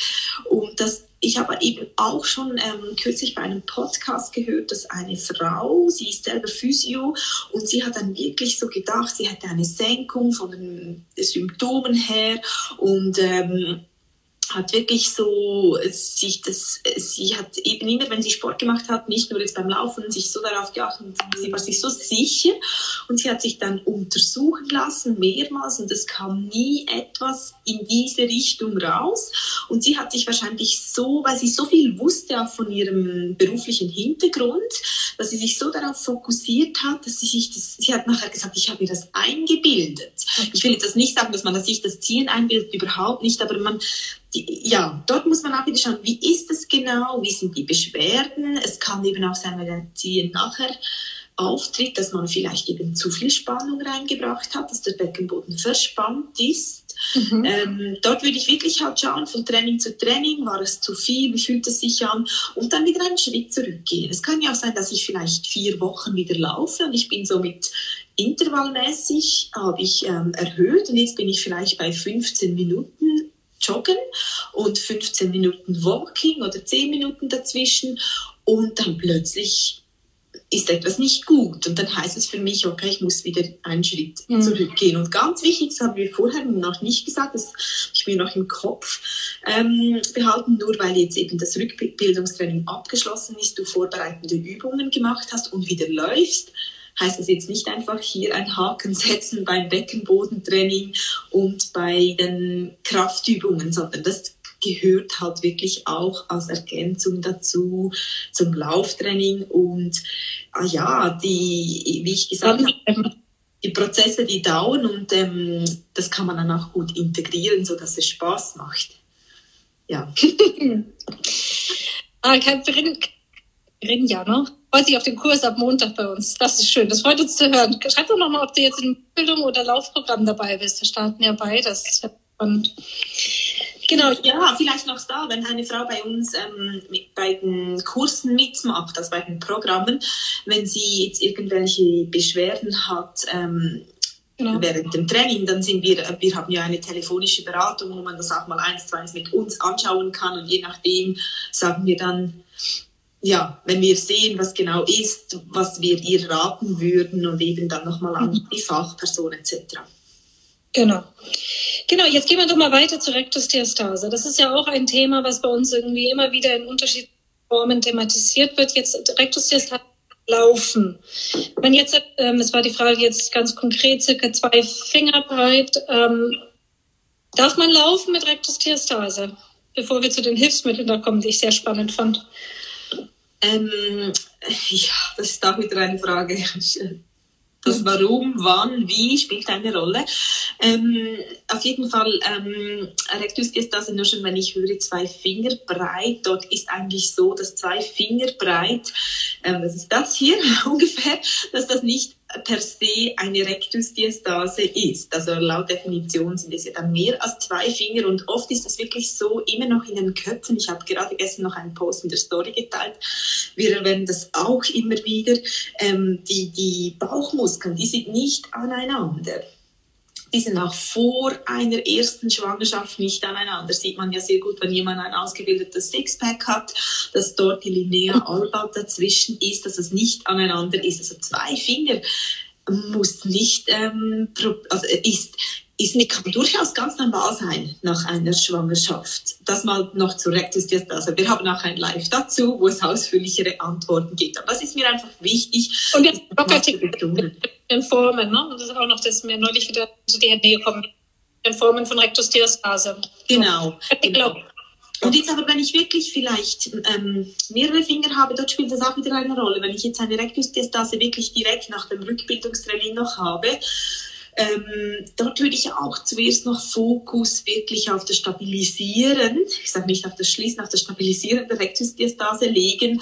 und dass ich habe eben auch schon ähm, kürzlich bei einem Podcast gehört, dass eine Frau, sie ist selber Physio und sie hat dann wirklich so gedacht, sie hätte eine Senkung von den Symptomen her und ähm, hat wirklich so sich das, sie hat eben immer, wenn sie Sport gemacht hat, nicht nur jetzt beim Laufen, sich so darauf geachtet, sie war sich so sicher und sie hat sich dann untersuchen lassen, mehrmals und es kam nie etwas in diese Richtung raus und sie hat sich wahrscheinlich so, weil sie so viel wusste auch von ihrem beruflichen Hintergrund, dass sie sich so darauf fokussiert hat, dass sie sich das, sie hat nachher gesagt, ich habe mir das eingebildet. Ich will jetzt das nicht sagen, dass man sich das Zielen einbildet, überhaupt nicht, aber man, ja, dort muss man auch wieder schauen, wie ist es genau, wie sind die Beschwerden. Es kann eben auch sein, wenn der Ziehen nachher auftritt, dass man vielleicht eben zu viel Spannung reingebracht hat, dass der Beckenboden verspannt ist. Mhm. Ähm, dort würde ich wirklich halt schauen, von Training zu Training, war es zu viel, wie fühlt es sich an und dann wieder einen Schritt zurückgehen. Es kann ja auch sein, dass ich vielleicht vier Wochen wieder laufe und ich bin so mit intervallmäßig, habe ich ähm, erhöht und jetzt bin ich vielleicht bei 15 Minuten Joggen und 15 Minuten Walking oder 10 Minuten dazwischen und dann plötzlich ist etwas nicht gut. Und dann heißt es für mich, okay, ich muss wieder einen Schritt mhm. zurückgehen. Und ganz wichtig, das haben wir vorher noch nicht gesagt, das habe ich mir noch im Kopf ähm, behalten, nur weil jetzt eben das Rückbildungstraining abgeschlossen ist, du vorbereitende Übungen gemacht hast und wieder läufst, heißt das jetzt nicht einfach hier ein Haken setzen beim Beckenbodentraining und bei den Kraftübungen, sondern das gehört halt wirklich auch als Ergänzung dazu zum Lauftraining und ah ja, die, wie ich gesagt habe, die Prozesse, die dauern und ähm, das kann man dann auch gut integrieren, so dass es Spaß macht. Ja. ah, kein Rinja, ne? Freut sich auf den Kurs ab Montag bei uns. Das ist schön. Das freut uns zu hören. Schreib doch nochmal, ob du jetzt in Bildung oder Laufprogramm dabei bist. Wir starten ja beides. Und Genau, ja, vielleicht noch da, wenn eine Frau bei uns ähm, mit, bei den Kursen mitmacht, also bei den Programmen, wenn sie jetzt irgendwelche Beschwerden hat, ähm, Genau. während dem Training, dann sind wir, wir haben ja eine telefonische Beratung, wo man das auch mal eins zu eins mit uns anschauen kann und je nachdem sagen wir dann, ja, wenn wir sehen, was genau ist, was wir ihr raten würden und eben dann nochmal an mhm. die Fachperson etc. Genau. Genau, jetzt gehen wir doch mal weiter zur Rektusdiastase. Das ist ja auch ein Thema, was bei uns irgendwie immer wieder in unterschiedlichen Formen thematisiert wird. Jetzt Rektusdiastase laufen. Wenn jetzt, ähm, es war die Frage jetzt ganz konkret, circa zwei Finger breit, ähm, darf man laufen mit Rektusdiastase? Bevor wir zu den Hilfsmitteln da kommen, die ich sehr spannend fand. Ähm, ja, das ist auch wieder eine Frage. Das Warum, wann, wie spielt eine Rolle. Ähm, auf jeden Fall, ähm, Rektusdiastase, nur schon wenn ich höre, zwei Finger breit, dort ist eigentlich so, dass zwei Finger breit, ähm, das ist das hier ungefähr, dass das nicht per se eine Rektusdiastase ist. Also laut Definition sind es ja dann mehr als zwei Finger und oft ist das wirklich so immer noch in den Köpfen. Ich habe gerade gestern noch einen Post in der Story geteilt. Wir erwähnen das auch immer wieder. Ähm, die, die Bauchmuskeln, die sind nicht aneinander die sind auch vor einer ersten Schwangerschaft nicht aneinander. Das sieht man ja sehr gut, wenn jemand ein ausgebildetes Sixpack hat, dass dort die Linea alba dazwischen ist, dass es nicht aneinander ist. Also zwei Finger muss nicht, ähm, also ist ist nicht, kann durchaus ganz normal sein nach einer Schwangerschaft. Das mal noch zu Rektusdiastase. Wir haben auch ein Live dazu, wo es ausführlichere Antworten gibt. Aber das ist mir einfach wichtig. Und jetzt in Formen, ne? Das ist auch noch, dass mir neulich wieder zu die Hände gekommen in Formen von Rektusdiastase. Genau. genau. Und jetzt aber, wenn ich wirklich vielleicht ähm, mehrere Finger habe, dort spielt das auch wieder eine Rolle. Wenn ich jetzt eine Rektusdiastase wirklich direkt nach dem Rückbildungstraining noch habe, ähm, dort würde ich auch zuerst noch Fokus wirklich auf das Stabilisieren, ich sage nicht auf das Schließen, auf das Stabilisieren der Rektusdiastase legen,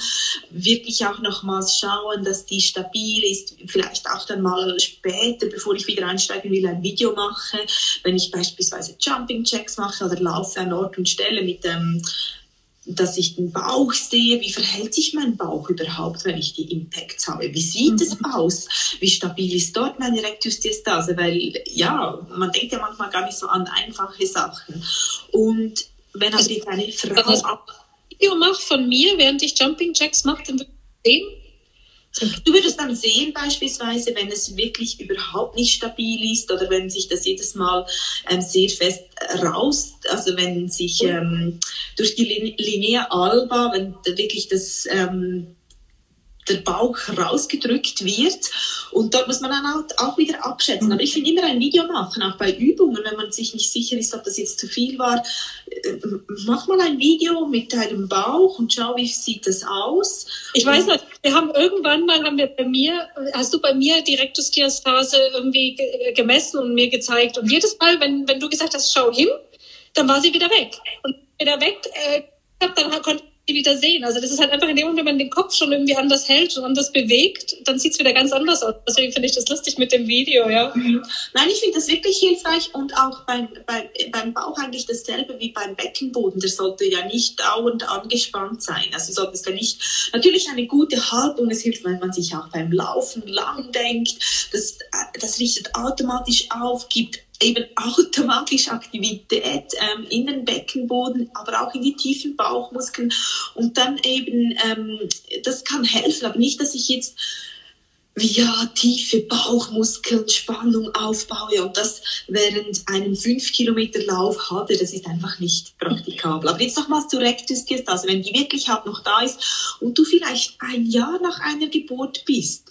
wirklich auch nochmals schauen, dass die stabil ist, vielleicht auch dann mal später, bevor ich wieder einsteigen will, ein Video mache, wenn ich beispielsweise Jumping Checks mache oder laufe an Ort und Stelle mit dem ähm, dass ich den Bauch sehe, wie verhält sich mein Bauch überhaupt, wenn ich die Impacts habe? Wie sieht mhm. es aus? Wie stabil ist dort meine Rektusdiastase? Weil ja, man denkt ja manchmal gar nicht so an einfache Sachen. Und wenn aber jetzt eine Frau... Video macht von mir, während ich Jumping Jacks mache, dann wird sehen, Du würdest dann sehen, beispielsweise, wenn es wirklich überhaupt nicht stabil ist oder wenn sich das jedes Mal ähm, sehr fest raus, also wenn sich ähm, durch die Linea alba, wenn wirklich das ähm, der Bauch rausgedrückt wird. Und dort muss man dann auch wieder abschätzen. Aber ich finde immer ein Video machen, auch bei Übungen, wenn man sich nicht sicher ist, ob das jetzt zu viel war. Äh, mach mal ein Video mit deinem Bauch und schau, wie sieht das aus. Ich weiß nicht, wir haben irgendwann mal, haben wir bei mir, hast du bei mir die Rektusdiastase irgendwie gemessen und mir gezeigt. Und jedes Mal, wenn, wenn du gesagt hast, schau hin, dann war sie wieder weg. Und wieder weg, äh, dann konnte wieder sehen. Also das ist halt einfach in dem Moment, wenn man den Kopf schon irgendwie anders hält und anders bewegt, dann sieht es wieder ganz anders aus. Deswegen finde ich das lustig mit dem Video, ja. Mhm. Nein, ich finde das wirklich hilfreich und auch beim, beim, beim Bauch eigentlich dasselbe wie beim Beckenboden. Der sollte ja nicht dauernd angespannt sein. Also sollte es ja nicht, natürlich eine gute Haltung, es hilft, wenn man sich auch beim Laufen lang denkt. Das, das richtet automatisch auf, gibt eben automatisch Aktivität ähm, in den Beckenboden, aber auch in die tiefen Bauchmuskeln. Und dann eben, ähm, das kann helfen, aber nicht, dass ich jetzt via tiefe Bauchmuskeln Spannung aufbaue und das während einem 5 Kilometer Lauf hatte, das ist einfach nicht praktikabel. Aber jetzt nochmals zu Rektusdiastase, wenn die wirklich halt noch da ist und du vielleicht ein Jahr nach einer Geburt bist,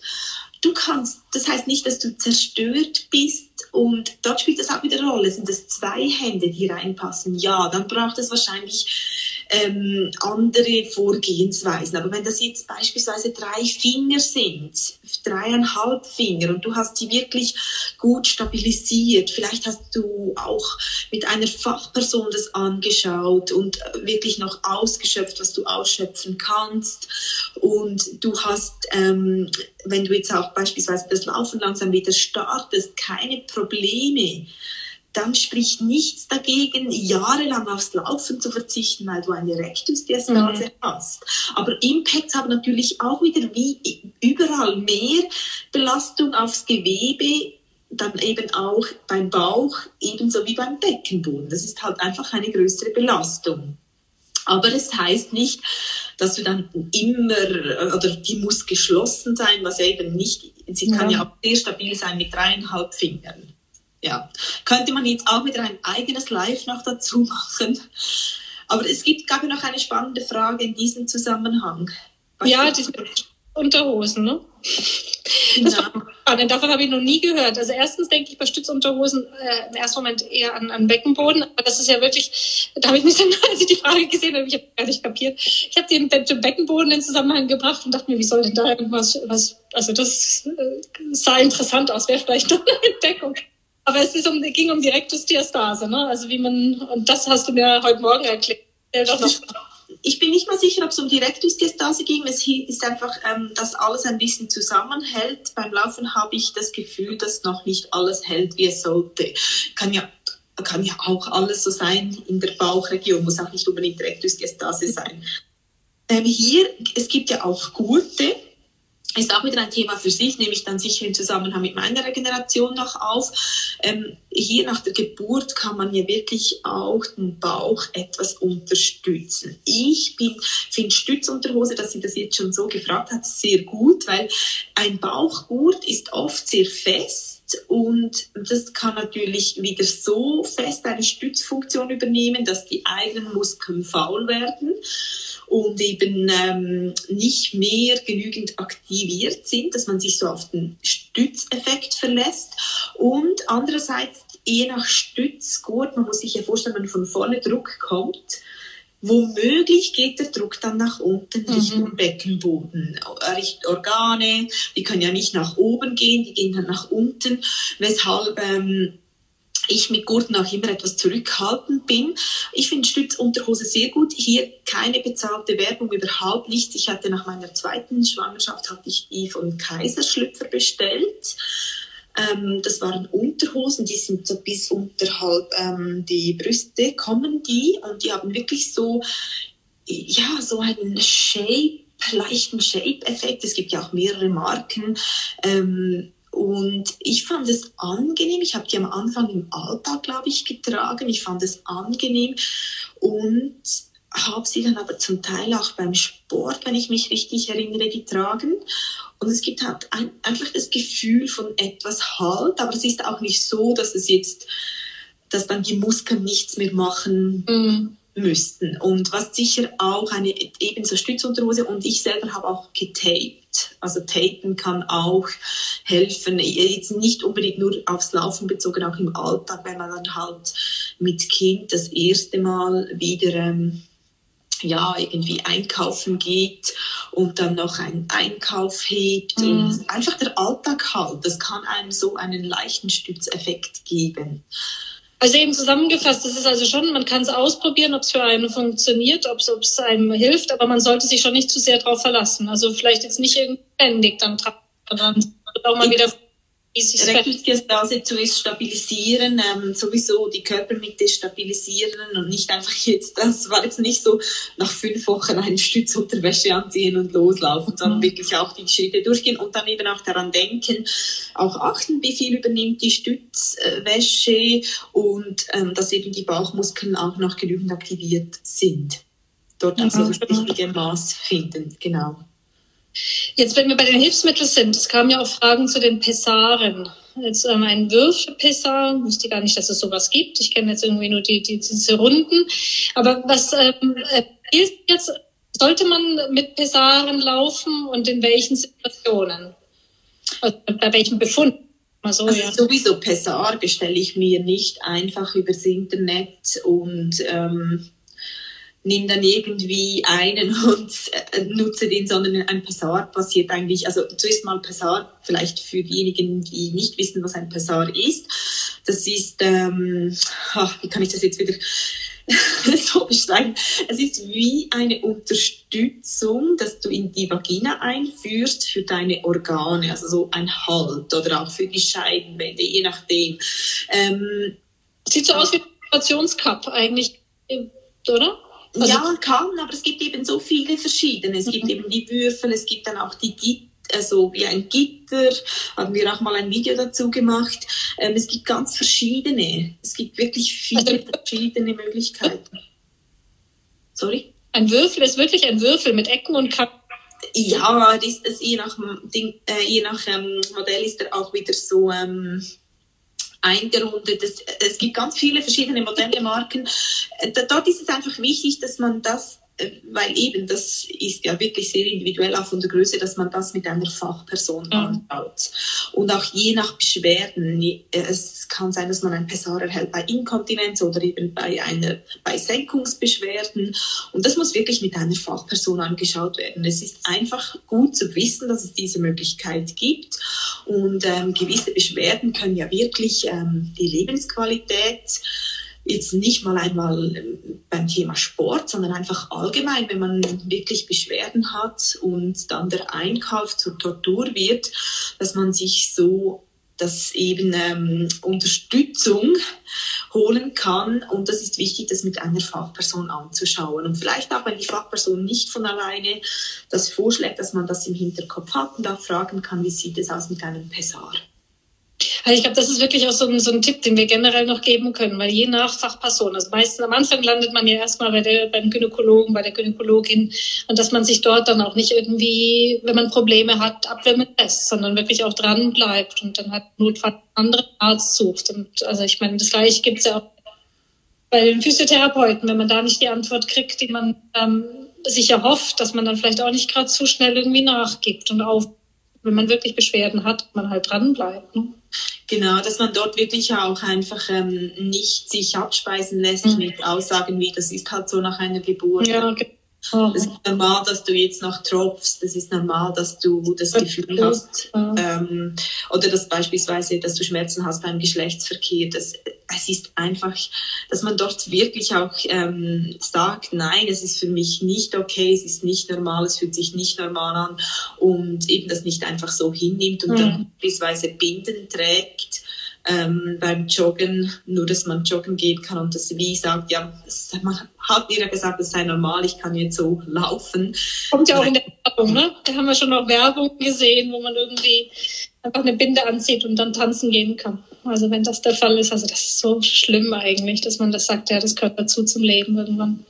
du kannst, das heißt nicht, dass du zerstört bist und dort spielt das auch wieder eine Rolle. Sind das zwei Hände, die reinpassen? Ja, dann braucht es wahrscheinlich ähm, andere Vorgehensweisen. Aber wenn das jetzt beispielsweise drei Finger sind, dreieinhalb Finger und du hast die wirklich gut stabilisiert, vielleicht hast du auch mit einer Fachperson das angeschaut und wirklich noch ausgeschöpft, was du ausschöpfen kannst und du hast, ähm, wenn du jetzt auch beispielsweise das Laufen langsam wieder startest, keine Probleme dann spricht nichts dagegen, jahrelang aufs Laufen zu verzichten, weil du eine Rektusdiastase mhm. hast. Aber Impacts haben natürlich auch wieder wie überall mehr Belastung aufs Gewebe, dann eben auch beim Bauch, ebenso wie beim Beckenboden. Das ist halt einfach eine größere Belastung. Aber es heißt nicht, dass du dann immer, oder die muss geschlossen sein, was ja eben nicht, sie kann ja, ja auch sehr stabil sein mit dreieinhalb Fingern ja, könnte man jetzt auch wieder ein eigenes Live noch dazu machen. Aber es gibt, glaube ich, noch eine spannende Frage in diesem Zusammenhang. Was ja, diese Unterhosen, ne? Das genau. spannend. Davon habe ich noch nie gehört. Also erstens denke ich bei Stützunterhosen äh, im ersten Moment eher an, an Beckenboden. Aber das ist ja wirklich, da habe ich mich dann, als ich die Frage gesehen habe, ich habe gar nicht kapiert. Ich habe den mit dem Beckenboden in Zusammenhang gebracht und dachte mir, wie soll denn da irgendwas, was, also das äh, sah interessant aus, wäre vielleicht noch eine Entdeckung. Aber es um, ging um die Rektusdiastase, ne? Also wie man, und das hast du mir heute Morgen erklärt. Ich bin nicht mal sicher, ob es um die Rektusdiastase ging. Es ist einfach, ähm, dass alles ein bisschen zusammenhält. Beim Laufen habe ich das Gefühl, dass noch nicht alles hält, wie es sollte. Kann ja kann ja auch alles so sein in der Bauchregion, muss auch nicht unbedingt Rektusdiastase sein. Ähm, hier, es gibt ja auch Gurte, ist auch wieder ein Thema für sich, nehme ich dann sicher im Zusammenhang mit meiner Regeneration noch auf. Ähm, hier nach der Geburt kann man ja wirklich auch den Bauch etwas unterstützen. Ich finde Stützunterhose, dass sie das jetzt schon so gefragt hat, sehr gut, weil ein Bauchgurt ist oft sehr fest und das kann natürlich wieder so fest eine Stützfunktion übernehmen, dass die eigenen Muskeln faul werden und eben ähm, nicht mehr genügend aktiviert sind, dass man sich so auf den Stützeffekt verlässt. Und andererseits, je nach Stützgurt, man muss sich ja vorstellen, wenn von vorne Druck kommt, Womöglich geht der Druck dann nach unten mhm. Richtung Beckenboden, Richtung Organe. Die können ja nicht nach oben gehen, die gehen dann nach unten, weshalb ähm, ich mit Gurten auch immer etwas zurückhaltend bin. Ich finde Stützunterhose sehr gut. Hier keine bezahlte Werbung, überhaupt nichts. Ich hatte nach meiner zweiten Schwangerschaft hatte ich die von Kaiserschlüpfer bestellt. Ähm, das waren Unterhosen, die sind so bis unterhalb ähm, die Brüste kommen die und die haben wirklich so, ja, so einen Shape, leichten Shape-Effekt. Es gibt ja auch mehrere Marken. Ähm, und ich fand es angenehm. Ich habe die am Anfang im Alltag, glaube ich, getragen. Ich fand es angenehm und habe sie dann aber zum Teil auch beim Sport, wenn ich mich richtig erinnere, getragen. Und es gibt halt ein, einfach das Gefühl von etwas Halt, aber es ist auch nicht so, dass es jetzt, dass dann die Muskeln nichts mehr machen. Mhm müssten. Und was sicher auch eine ebenso Stützunterhose und ich selber habe auch getaped. Also tapen kann auch helfen, jetzt nicht unbedingt nur aufs Laufen bezogen, auch im Alltag, wenn man dann halt mit Kind das erste Mal wieder ähm, ja, irgendwie einkaufen geht und dann noch einen Einkauf hebt mhm. und einfach der Alltag halt, das kann einem so einen leichten Stützeffekt geben. Also eben zusammengefasst, das ist also schon, man kann es ausprobieren, ob es für einen funktioniert, ob es einem hilft, aber man sollte sich schon nicht zu sehr darauf verlassen. Also vielleicht jetzt nicht irgendwie ständig dann dran, sondern auch mal wieder Rektusdiastase zuerst stabilisieren, ähm, sowieso die Körpermitte stabilisieren und nicht einfach jetzt, das war jetzt nicht so nach fünf Wochen eine Stützunterwäsche anziehen und loslaufen, sondern mhm. wirklich auch die Schritte durchgehen und dann eben auch daran denken, auch achten, wie viel übernimmt die Stützwäsche und ähm, dass eben die Bauchmuskeln auch noch genügend aktiviert sind. Dort also das richtige Maß finden, genau. Jetzt, wenn wir bei den Hilfsmitteln sind, es kamen ja auch Fragen zu den Pessaren. Jetzt ähm, ein Würfelpessar, wusste gar nicht, dass es sowas gibt. Ich kenne jetzt irgendwie nur die, die, diese Runden. Aber was ähm, ist jetzt, sollte man mit Pessaren laufen und in welchen Situationen? Also bei welchem Befund? So, also ja. sowieso Pessar bestelle ich mir nicht einfach übers Internet und ähm, nimm dann irgendwie einen und äh, nutze den, sondern ein Pessar passiert eigentlich, also zuerst mal Pessar, vielleicht für diejenigen, die nicht wissen, was ein Pessar ist. Das ist, ähm, ach, wie kann ich das jetzt wieder so beschreiben? Es ist wie eine Unterstützung, dass du in die Vagina einführst für deine Organe, also so ein Halt oder auch für die Scheidenwände, je nachdem. Ähm, Sieht so aus wie ein Vibrationscup eigentlich, oder? Also, ja, kann, aber es gibt eben so viele verschiedene. Es gibt mhm. eben die Würfel, es gibt dann auch die Gitter, also wie ein Gitter, haben wir auch mal ein Video dazu gemacht. Ähm, es gibt ganz verschiedene. Es gibt wirklich viele also, verschiedene Möglichkeiten. Sorry? Ein Würfel ist wirklich ein Würfel mit Ecken und Kanten. Ja, das, das je nach, äh, je nach ähm, Modell ist er auch wieder so ähm, eingerundet. Es, es gibt ganz viele verschiedene Modelle, Marken. Äh, dort ist es einfach wichtig, dass man das weil eben das ist ja wirklich sehr individuell auch von der Größe, dass man das mit einer Fachperson mhm. anschaut. Und auch je nach Beschwerden, äh, es kann sein, dass man ein Pessar erhält bei Inkontinenz oder eben bei einer bei Senkungsbeschwerden. Und das muss wirklich mit einer Fachperson angeschaut werden. Es ist einfach gut zu wissen, dass es diese Möglichkeit gibt. Und ähm, gewisse Beschwerden können ja wirklich ähm, die Lebensqualität jetzt nicht mal einmal ähm, beim Thema Sport, sondern einfach allgemein, wenn man wirklich Beschwerden hat und dann der Einkauf zur Tortur wird, dass man sich so dass eben ähm, Unterstützung holen kann. Und das ist wichtig, das mit einer Fachperson anzuschauen. Und vielleicht auch, wenn die Fachperson nicht von alleine das vorschlägt, dass man das im Hinterkopf hat und auch fragen kann, wie sieht es aus mit einem Pessar. Also ich glaube, das ist wirklich auch so ein, so ein Tipp, den wir generell noch geben können, weil je nach Fachperson, also meistens am Anfang landet man ja erstmal bei der, beim Gynäkologen, bei der Gynäkologin und dass man sich dort dann auch nicht irgendwie, wenn man Probleme hat, abwimmeln lässt, sondern wirklich auch dran bleibt und dann halt notfalls einen anderen Arzt sucht. Und also ich meine, das Gleiche gibt's ja auch bei den Physiotherapeuten, wenn man da nicht die Antwort kriegt, die man ähm, sich erhofft, dass man dann vielleicht auch nicht gerade zu schnell irgendwie nachgibt und auf, wenn man wirklich Beschwerden hat, man halt dran bleibt. Ne? Genau, dass man dort wirklich auch einfach ähm, nicht sich abspeisen lässt mhm. mit Aussagen wie, das ist halt so nach einer Geburt. Ja, okay. Oh. Das ist normal, dass du jetzt noch tropfst. Das ist normal, dass du das Gefühl hast, ähm, oder dass beispielsweise, dass du Schmerzen hast beim Geschlechtsverkehr. Das, es ist einfach, dass man dort wirklich auch ähm, sagt, nein, es ist für mich nicht okay, es ist nicht normal, es fühlt sich nicht normal an und eben das nicht einfach so hinnimmt und mhm. dann beispielsweise Binden trägt ähm, beim Joggen, nur dass man joggen gehen kann und das wie sagt, ja, das, man hat ja gesagt, es sei normal, ich kann jetzt so laufen. Kommt ja auch in der Werbung, ne? Da haben wir schon noch Werbung gesehen, wo man irgendwie einfach eine Binde anzieht und dann tanzen gehen kann. Also wenn das der Fall ist, also das ist so schlimm eigentlich, dass man das sagt, ja, das gehört dazu zum Leben irgendwann.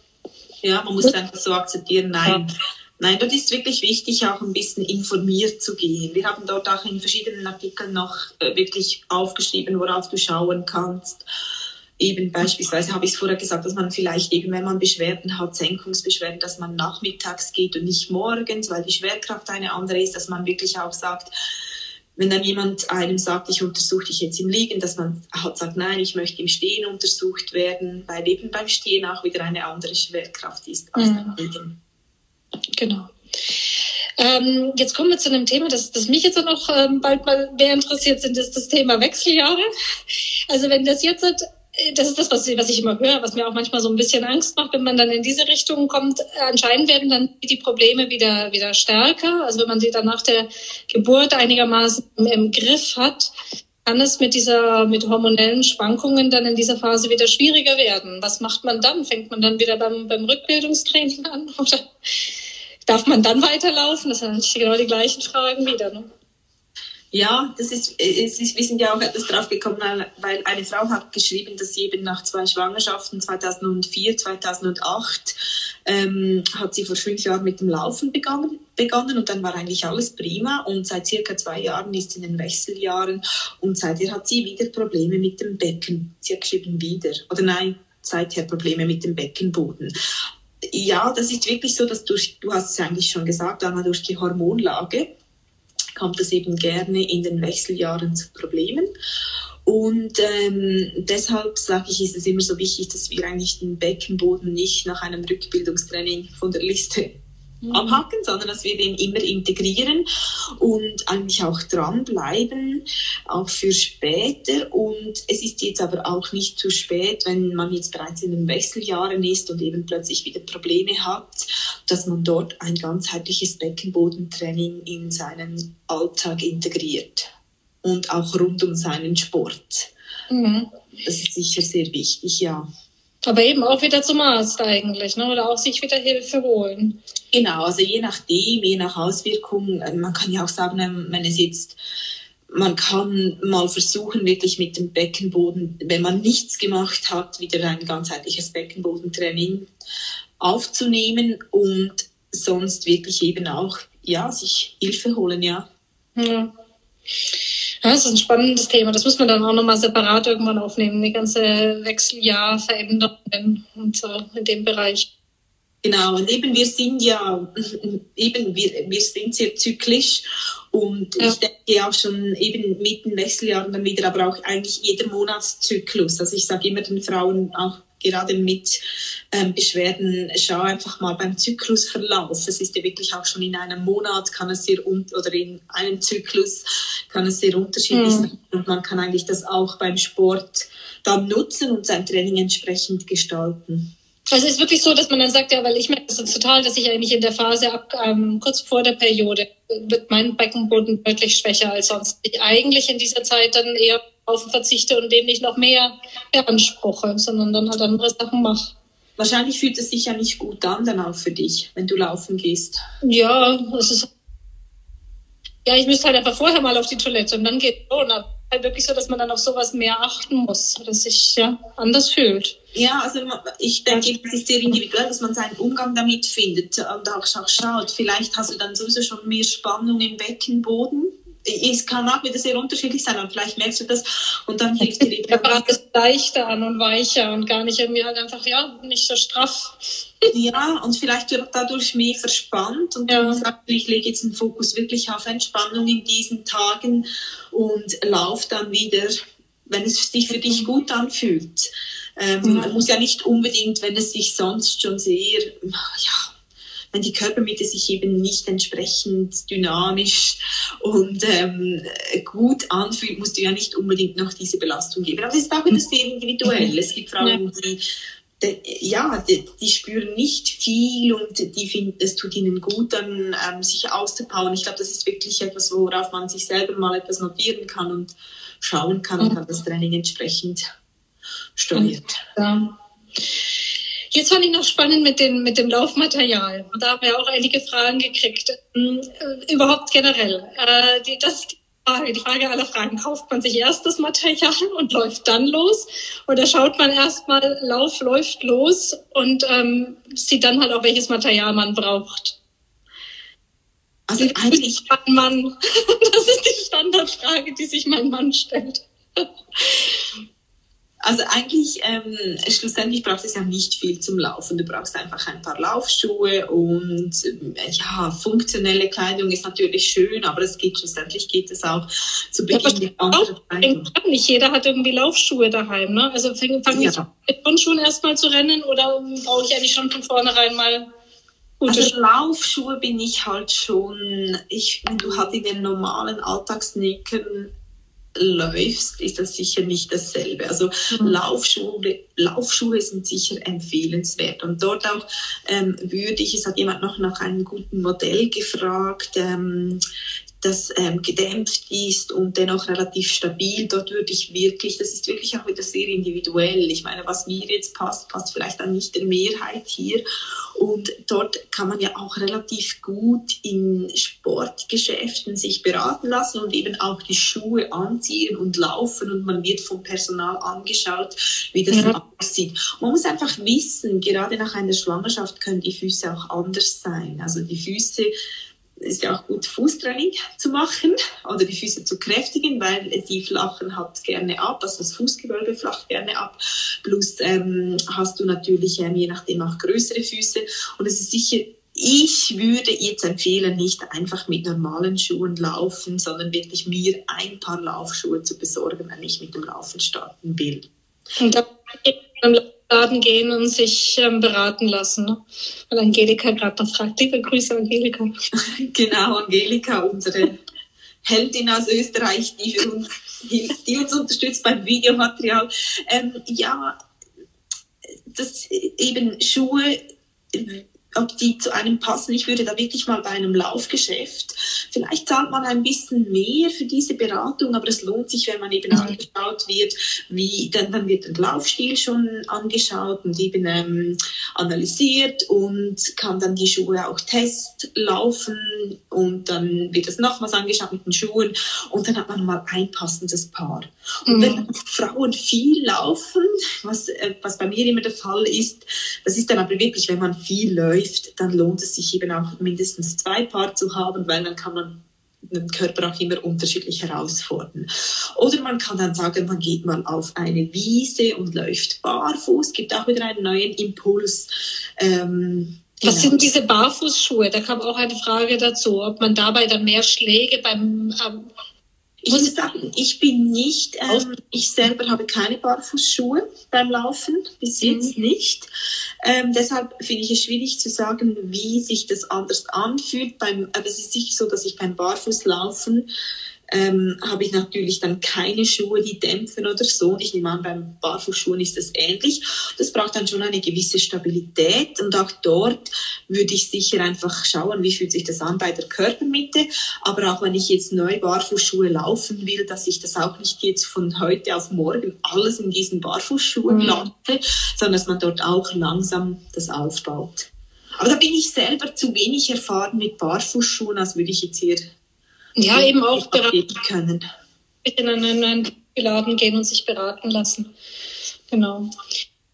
Ja, man muss einfach so akzeptieren, nein. Ja. Nein, dort ist wirklich wichtig, auch ein bisschen informiert zu gehen. Wir haben dort auch in verschiedenen Artikeln noch äh, wirklich aufgeschrieben, worauf du schauen kannst. Eben beispielsweise habe ich es vorher gesagt, dass man vielleicht eben, wenn man Beschwerden hat, Senkungsbeschwerden, dass man nachmittags geht und nicht morgens, weil die Schwerkraft eine andere ist, dass man wirklich auch sagt, wenn dann jemand einem sagt, ich untersuche dich jetzt im Liegen, dass man halt sagt, nein, ich möchte im Stehen untersucht werden, weil eben beim Stehen auch wieder eine andere Schwerkraft ist als mhm. beim Liegen. Genau. Ähm, jetzt kommen wir zu einem Thema, das, das mich jetzt noch ähm, bald mal mehr interessiert, sind das das Thema Wechseljahre. Also wenn das jetzt das ist das, was, was ich immer höre, was mir auch manchmal so ein bisschen Angst macht, wenn man dann in diese Richtung kommt. Anscheinend werden dann die Probleme wieder, wieder stärker. Also wenn man sie dann nach der Geburt einigermaßen im Griff hat, kann es mit dieser, mit hormonellen Schwankungen dann in dieser Phase wieder schwieriger werden. Was macht man dann? Fängt man dann wieder beim, beim Rückbildungstraining an? Oder darf man dann weiterlaufen? Das sind genau die gleichen Fragen wieder. Ne? Ja, das ist, es ist, wir sind ja auch etwas drauf gekommen, weil eine Frau hat geschrieben, dass sie eben nach zwei Schwangerschaften 2004, 2008 ähm, hat sie vor fünf Jahren mit dem Laufen begonnen, begonnen und dann war eigentlich alles prima und seit circa zwei Jahren ist sie in den Wechseljahren und seither hat sie wieder Probleme mit dem Becken. Sie hat geschrieben wieder oder nein, seither Probleme mit dem Beckenboden. Ja, das ist wirklich so, dass durch, du hast es eigentlich schon gesagt, einmal durch die Hormonlage kommt es eben gerne in den Wechseljahren zu Problemen. Und ähm, deshalb sage ich, ist es immer so wichtig, dass wir eigentlich den Beckenboden nicht nach einem Rückbildungstraining von der Liste mhm. abhaken, sondern dass wir den immer integrieren und eigentlich auch dranbleiben, auch für später. Und es ist jetzt aber auch nicht zu spät, wenn man jetzt bereits in den Wechseljahren ist und eben plötzlich wieder Probleme hat, dass man dort ein ganzheitliches Beckenbodentraining in seinen Alltag integriert und auch rund um seinen Sport. Mhm. Das ist sicher sehr wichtig, ja. Aber eben auch wieder zum Arzt eigentlich, ne? oder auch sich wieder Hilfe holen. Genau, also je nachdem, je nach Auswirkung. Äh, man kann ja auch sagen, ähm, wenn es jetzt, man kann mal versuchen, wirklich mit dem Beckenboden, wenn man nichts gemacht hat, wieder ein ganzheitliches Beckenbodentraining aufzunehmen und sonst wirklich eben auch, ja, sich Hilfe holen, ja. Ja. Ja, das ist ein spannendes Thema. Das muss man dann auch nochmal separat irgendwann aufnehmen, die ganze Wechseljahrveränderungen und so in dem Bereich. Genau, und eben wir sind ja, eben wir, wir sind sehr zyklisch und ja. ich denke auch schon eben mit den Wechseljahren dann wieder, aber auch eigentlich jeder Monatszyklus. Also ich sage immer den Frauen auch gerade mit ähm, Beschwerden, schau einfach mal beim Zyklusverlauf. Es ist ja wirklich auch schon in einem Monat kann es sehr oder in einem Zyklus kann es sehr unterschiedlich mhm. sein und man kann eigentlich das auch beim Sport dann nutzen und sein Training entsprechend gestalten. Also es ist wirklich so, dass man dann sagt, ja, weil ich merke das total, dass ich eigentlich in der Phase ab ähm, kurz vor der Periode wird mein Beckenboden deutlich schwächer als sonst. Ich eigentlich in dieser Zeit dann eher auf verzichte und dem nicht noch mehr beanspruche, sondern dann halt andere Sachen mache. Wahrscheinlich fühlt es sich ja nicht gut an dann auch für dich, wenn du laufen gehst. Ja, es ist ja, ich müsste halt einfach vorher mal auf die Toilette und dann geht es schon. Halt wirklich so, dass man dann auf sowas mehr achten muss, dass sich ja anders fühlt. Ja, also ich denke, es ist sehr individuell, dass man seinen Umgang damit findet und auch schaut. Vielleicht hast du dann sowieso schon mehr Spannung im Beckenboden es kann auch wieder sehr unterschiedlich sein und vielleicht merkst du das und dann hilft dir eben. Der Brat ist leichter an und weicher und gar nicht irgendwie halt einfach, ja, nicht so straff. Ja, und vielleicht wird dadurch mehr verspannt und ja. du sagst, ich lege jetzt den Fokus wirklich auf Entspannung in diesen Tagen und lauf dann wieder, wenn es sich für dich gut anfühlt. Ähm, ja. Muss ja nicht unbedingt, wenn es sich sonst schon sehr, ja, wenn die Körpermitte sich eben nicht entsprechend dynamisch und ähm, gut anfühlt, musst du ja nicht unbedingt noch diese Belastung geben. Aber es ist auch wieder sehr individuell. Es gibt Frauen, die ja, die, die, spüren nicht viel und die finden, es tut ihnen gut, dann ähm, sich auszubauen. Ich glaube, das ist wirklich etwas, worauf man sich selber mal etwas notieren kann und schauen kann und dann das Training entsprechend steuert. Ja. Jetzt fand ich noch spannend mit, den, mit dem Laufmaterial. Da haben wir auch einige Fragen gekriegt. Hm, äh, überhaupt generell. Äh, die, das ist die Frage, die Frage aller Fragen. Kauft man sich erst das Material und läuft dann los? Oder schaut man erstmal, Lauf läuft los und ähm, sieht dann halt auch, welches Material man braucht? Also eigentlich mein Mann. Das ist die Standardfrage, die sich mein Mann stellt. Also eigentlich, ähm, schlussendlich braucht es ja nicht viel zum Laufen. Du brauchst einfach ein paar Laufschuhe und äh, ja, funktionelle Kleidung ist natürlich schön, aber es geht schlussendlich geht es auch zu Beginn ja, auch, Nicht jeder hat irgendwie Laufschuhe daheim, ne? Also fange fang ja. ich mit Turnschuhen erstmal zu rennen oder brauche ich eigentlich schon von vornherein mal Gute also Laufschuhe bin ich halt schon, ich, du hast in den normalen Alltagssneakern läufst, ist das sicher nicht dasselbe. Also mhm. Laufschuhe, Laufschuhe sind sicher empfehlenswert. Und dort auch ähm, würde ich, es hat jemand noch nach einem guten Modell gefragt, ähm, das ähm, gedämpft ist und dennoch relativ stabil. Dort würde ich wirklich, das ist wirklich auch wieder sehr individuell. Ich meine, was mir jetzt passt, passt vielleicht dann nicht der Mehrheit hier. Und dort kann man ja auch relativ gut in Sportgeschäften sich beraten lassen und eben auch die Schuhe anziehen und laufen und man wird vom Personal angeschaut, wie das ja. aussieht. Man muss einfach wissen, gerade nach einer Schwangerschaft können die Füße auch anders sein. Also die Füße ist ja auch gut, Fußtraining zu machen oder die Füße zu kräftigen, weil die flachen halt gerne ab, also das Fußgewölbe flacht gerne ab. Plus ähm, hast du natürlich ähm, je nachdem auch größere Füße und es ist sicher ich würde jetzt empfehlen, nicht einfach mit normalen Schuhen laufen, sondern wirklich mir ein paar Laufschuhe zu besorgen, wenn ich mit dem Laufen starten will. Und da Laden gehen und sich ähm, beraten lassen. Ne? Weil Angelika gerade noch fragt. Liebe Grüße, Angelika. genau, Angelika, unsere Heldin aus Österreich, die, für uns, die uns unterstützt beim Videomaterial. Ähm, ja, das eben Schuhe ob die zu einem passen. Ich würde da wirklich mal bei einem Laufgeschäft, vielleicht zahlt man ein bisschen mehr für diese Beratung, aber es lohnt sich, wenn man eben mhm. angeschaut wird, wie, dann, dann wird der Laufstil schon angeschaut und eben ähm, analysiert und kann dann die Schuhe auch testlaufen und dann wird das nochmals angeschaut mit den Schuhen und dann hat man mal ein passendes Paar. Und mhm. wenn Frauen viel laufen, was, äh, was bei mir immer der Fall ist, das ist dann aber wirklich, wenn man viel läuft, dann lohnt es sich eben auch mindestens zwei Paar zu haben, weil dann kann man den Körper auch immer unterschiedlich herausfordern. Oder man kann dann sagen, man geht mal auf eine Wiese und läuft barfuß, gibt auch wieder einen neuen Impuls. Ähm, was genau. sind diese Barfußschuhe? Da kam auch eine Frage dazu, ob man dabei dann mehr Schläge beim ähm, ich muss sagen, ich bin nicht, ähm, ich selber habe keine Barfußschuhe beim Laufen, bis mhm. jetzt mhm. nicht. Ähm, deshalb finde ich es schwierig zu sagen, wie sich das anders anfühlt. Beim, aber es ist sicher so, dass ich beim Barfußlaufen ähm, habe ich natürlich dann keine Schuhe, die dämpfen oder so. Und ich nehme an, beim Barfußschuhen ist das ähnlich. Das braucht dann schon eine gewisse Stabilität. Und auch dort würde ich sicher einfach schauen, wie fühlt sich das an bei der Körpermitte. Aber auch wenn ich jetzt neu Barfußschuhe laufen will, dass ich das auch nicht jetzt von heute auf morgen alles in diesen Barfußschuhen mhm. lande, sondern dass man dort auch langsam das aufbaut. Aber da bin ich selber zu wenig erfahren mit Barfußschuhen, als würde ich jetzt hier ja, eben auch beraten können. In einen Laden gehen und sich beraten lassen. Genau.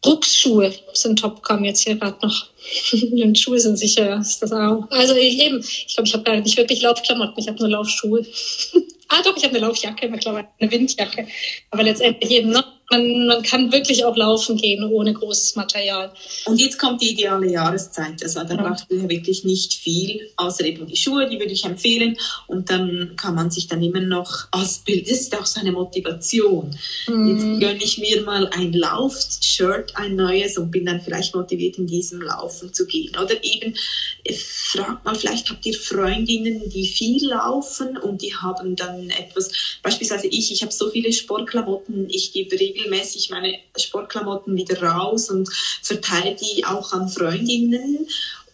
Ruckschuhe sind top, kam jetzt hier gerade noch. Und Schuhe sind sicher, ist das auch. Also eben, ich glaube, ich habe gar nicht wirklich Laufklamotten, ich habe nur Laufschuhe. ah doch, ich habe eine Laufjacke mittlerweile, eine Windjacke. Aber letztendlich eben noch man, man kann wirklich auch laufen gehen ohne großes Material. Und jetzt kommt die ideale Jahreszeit. Also da ja. braucht man wirklich nicht viel, außer eben die Schuhe, die würde ich empfehlen. Und dann kann man sich dann immer noch ausbilden. Das ist auch so eine Motivation. Mhm. Jetzt gönne ich mir mal ein Lauf-Shirt, ein neues und bin dann vielleicht motiviert, in diesem Laufen zu gehen. Oder eben, fragt mal, vielleicht habt ihr Freundinnen, die viel laufen und die haben dann etwas, beispielsweise ich, ich habe so viele Sportklamotten, ich gebe regelmäßig meine Sportklamotten wieder raus und verteile die auch an Freundinnen.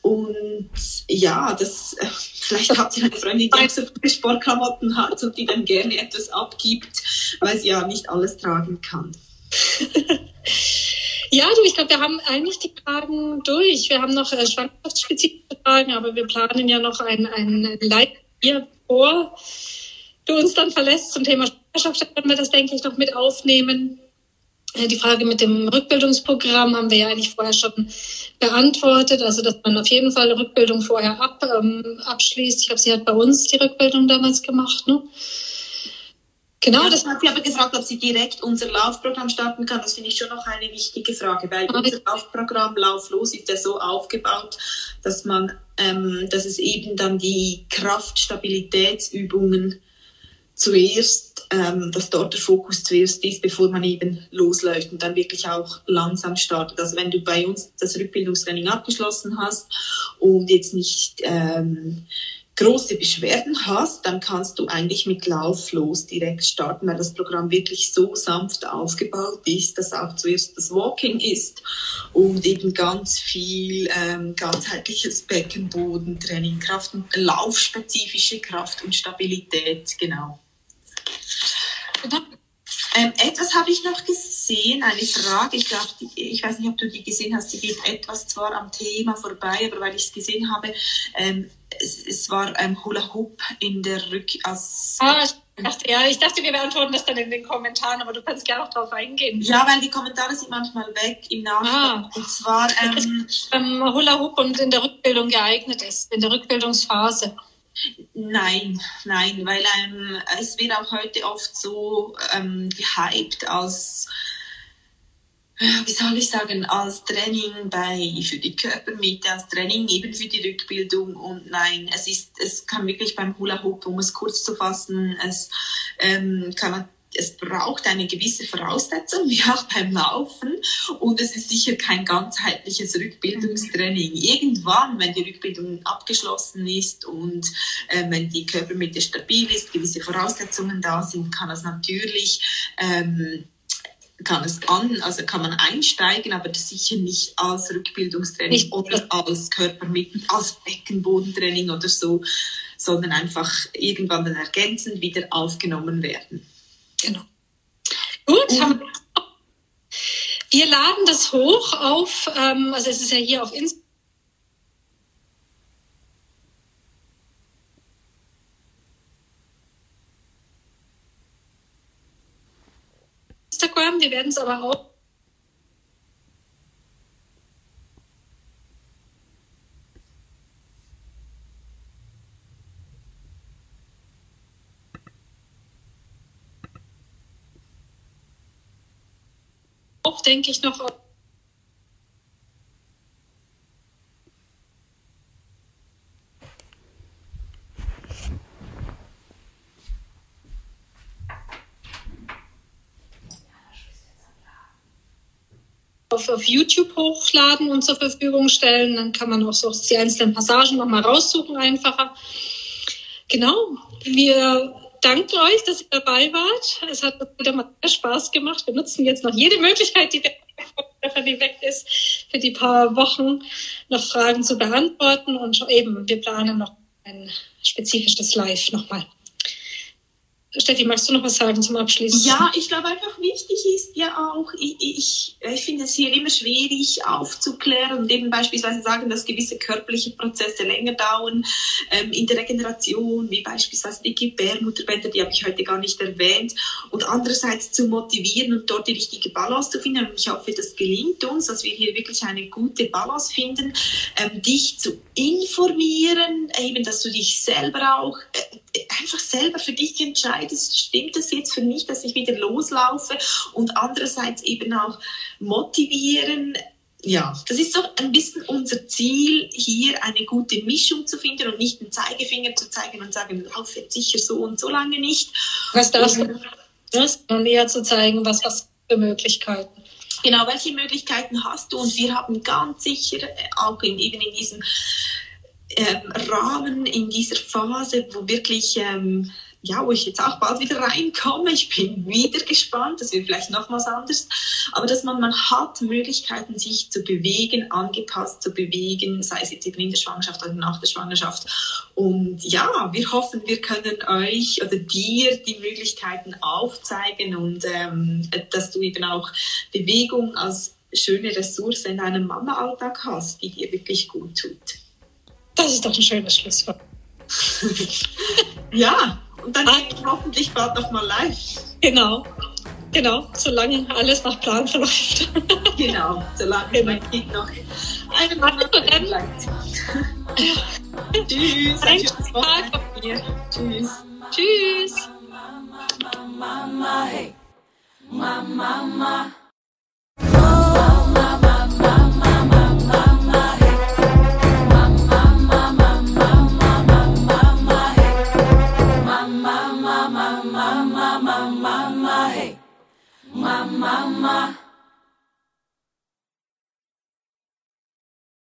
Und ja, das, vielleicht habt ihr eine Freundin, die auch so viele Sportklamotten hat und die dann gerne etwas abgibt, weil sie ja nicht alles tragen kann. Ja, du, ich glaube, wir haben eigentlich die Fragen durch. Wir haben noch äh, schwangerschaftsspezifische Fragen, aber wir planen ja noch ein, ein Live hier vor du uns dann verlässt zum Thema Schwangerschaft, werden wir das, denke ich, noch mit aufnehmen. Äh, die Frage mit dem Rückbildungsprogramm haben wir ja eigentlich vorher schon beantwortet. Also, dass man auf jeden Fall Rückbildung vorher ab, ähm, abschließt. Ich glaube, sie hat bei uns die Rückbildung damals gemacht. Ne? Genau, ja, das hat sie aber gefragt, ob sie direkt unser Laufprogramm starten kann. Das finde ich schon noch eine wichtige Frage, weil ah, unser Laufprogramm Lauflos ist ja so aufgebaut, dass man, ähm, dass es eben dann die Kraftstabilitätsübungen zuerst, ähm, dass dort der Fokus zuerst ist, bevor man eben losläuft und dann wirklich auch langsam startet. Also wenn du bei uns das Rückbildungstraining abgeschlossen hast und jetzt nicht ähm, große Beschwerden hast, dann kannst du eigentlich mit Lauflos direkt starten, weil das Programm wirklich so sanft aufgebaut ist, dass auch zuerst das Walking ist und eben ganz viel ähm, ganzheitliches Beckenbodentraining, Kraft und laufspezifische Kraft und Stabilität, genau. Ähm, etwas habe ich noch gesehen, eine Frage. Ich glaube, ich weiß nicht, ob du die gesehen hast. Die geht etwas zwar am Thema vorbei, aber weil ich es gesehen habe, ähm, es, es, war ähm, Hula Hoop in der Rück. Als, ah, ich dachte, ja, ich dachte, wir beantworten das dann in den Kommentaren, aber du kannst gerne auch darauf eingehen. Ja, weil die Kommentare sind manchmal weg im Nachhinein. Ah. Und zwar ähm, ähm, Hula Hoop und in der Rückbildung geeignet ist, in der Rückbildungsphase. Nein, nein, weil ähm, es wird auch heute oft so ähm, gehypt als, wie soll ich sagen, als Training bei, für die Körpermitte, als Training eben für die Rückbildung und nein, es ist, es kann wirklich beim Hula Hoop, um es kurz zu fassen, es ähm, kann es braucht eine gewisse Voraussetzung, wie auch beim Laufen. Und es ist sicher kein ganzheitliches Rückbildungstraining. Irgendwann, wenn die Rückbildung abgeschlossen ist und äh, wenn die Körpermitte stabil ist, gewisse Voraussetzungen da sind, kann es natürlich ähm, kann es an, also kann man einsteigen, aber das sicher nicht als Rückbildungstraining nicht. oder als Körpermitten, als Beckenbodentraining oder so, sondern einfach irgendwann dann ergänzend wieder aufgenommen werden. Genau. Gut, haben wir laden das hoch auf, ähm, also es ist ja hier auf Instagram. Instagram, wir werden es aber auch. Auch, denke ich, noch auf, YouTube hochladen und zur Verfügung stellen. Dann kann man auch so die einzelnen Passagen nochmal raussuchen, einfacher. Genau, wir danke euch, dass ihr dabei wart. Es hat wieder mal sehr Spaß gemacht. Wir nutzen jetzt noch jede Möglichkeit, die die weg ist, für die paar Wochen noch Fragen zu beantworten. Und eben, wir planen noch ein spezifisches Live nochmal. Steffi, magst du noch was sagen zum Abschluss? Ja, ich glaube einfach wichtig ist ja auch, ich, ich, ich finde es hier immer schwierig aufzuklären und eben beispielsweise sagen, dass gewisse körperliche Prozesse länger dauern ähm, in der Regeneration, wie beispielsweise die Gebärmutterbänder, die habe ich heute gar nicht erwähnt, und andererseits zu motivieren und dort die richtige Balance zu finden. Und ich hoffe, das gelingt uns, dass wir hier wirklich eine gute Balance finden, ähm, dich zu informieren, eben, dass du dich selber auch äh, einfach selber für dich entscheidest, stimmt das jetzt für mich, dass ich wieder loslaufe und andererseits eben auch motivieren. Ja, das ist so ein bisschen unser Ziel, hier eine gute Mischung zu finden und nicht den Zeigefinger zu zeigen und sagen, lauf jetzt sicher so und so lange nicht. Was darfst du? Das näher zu zeigen, was, was für Möglichkeiten. Genau, welche Möglichkeiten hast du? Und wir haben ganz sicher auch in, eben in diesem ähm, Rahmen, in dieser Phase, wo wirklich ähm, ja, wo ich jetzt auch bald wieder reinkomme. Ich bin wieder gespannt, das wird vielleicht nochmals anders. Aber dass man, man hat Möglichkeiten, sich zu bewegen, angepasst zu bewegen, sei es jetzt eben in der Schwangerschaft oder nach der Schwangerschaft. Und ja, wir hoffen, wir können euch oder dir die Möglichkeiten aufzeigen und ähm, dass du eben auch Bewegung als schöne Ressource in deinem Mama-Alltag hast, die dir wirklich gut tut. Das ist doch ein schönes Schlusswort. ja, und dann ah. hoffentlich bald nochmal live. Genau. Genau, solange alles nach Plan verläuft. genau, solange genau. mein Kind noch eine Monat bleibt. Tschüss. Ein schönes Wochenende. Tschüss. Tschüss. Mama, hey. Mama, mama. mama, mama, hey, mama, mama.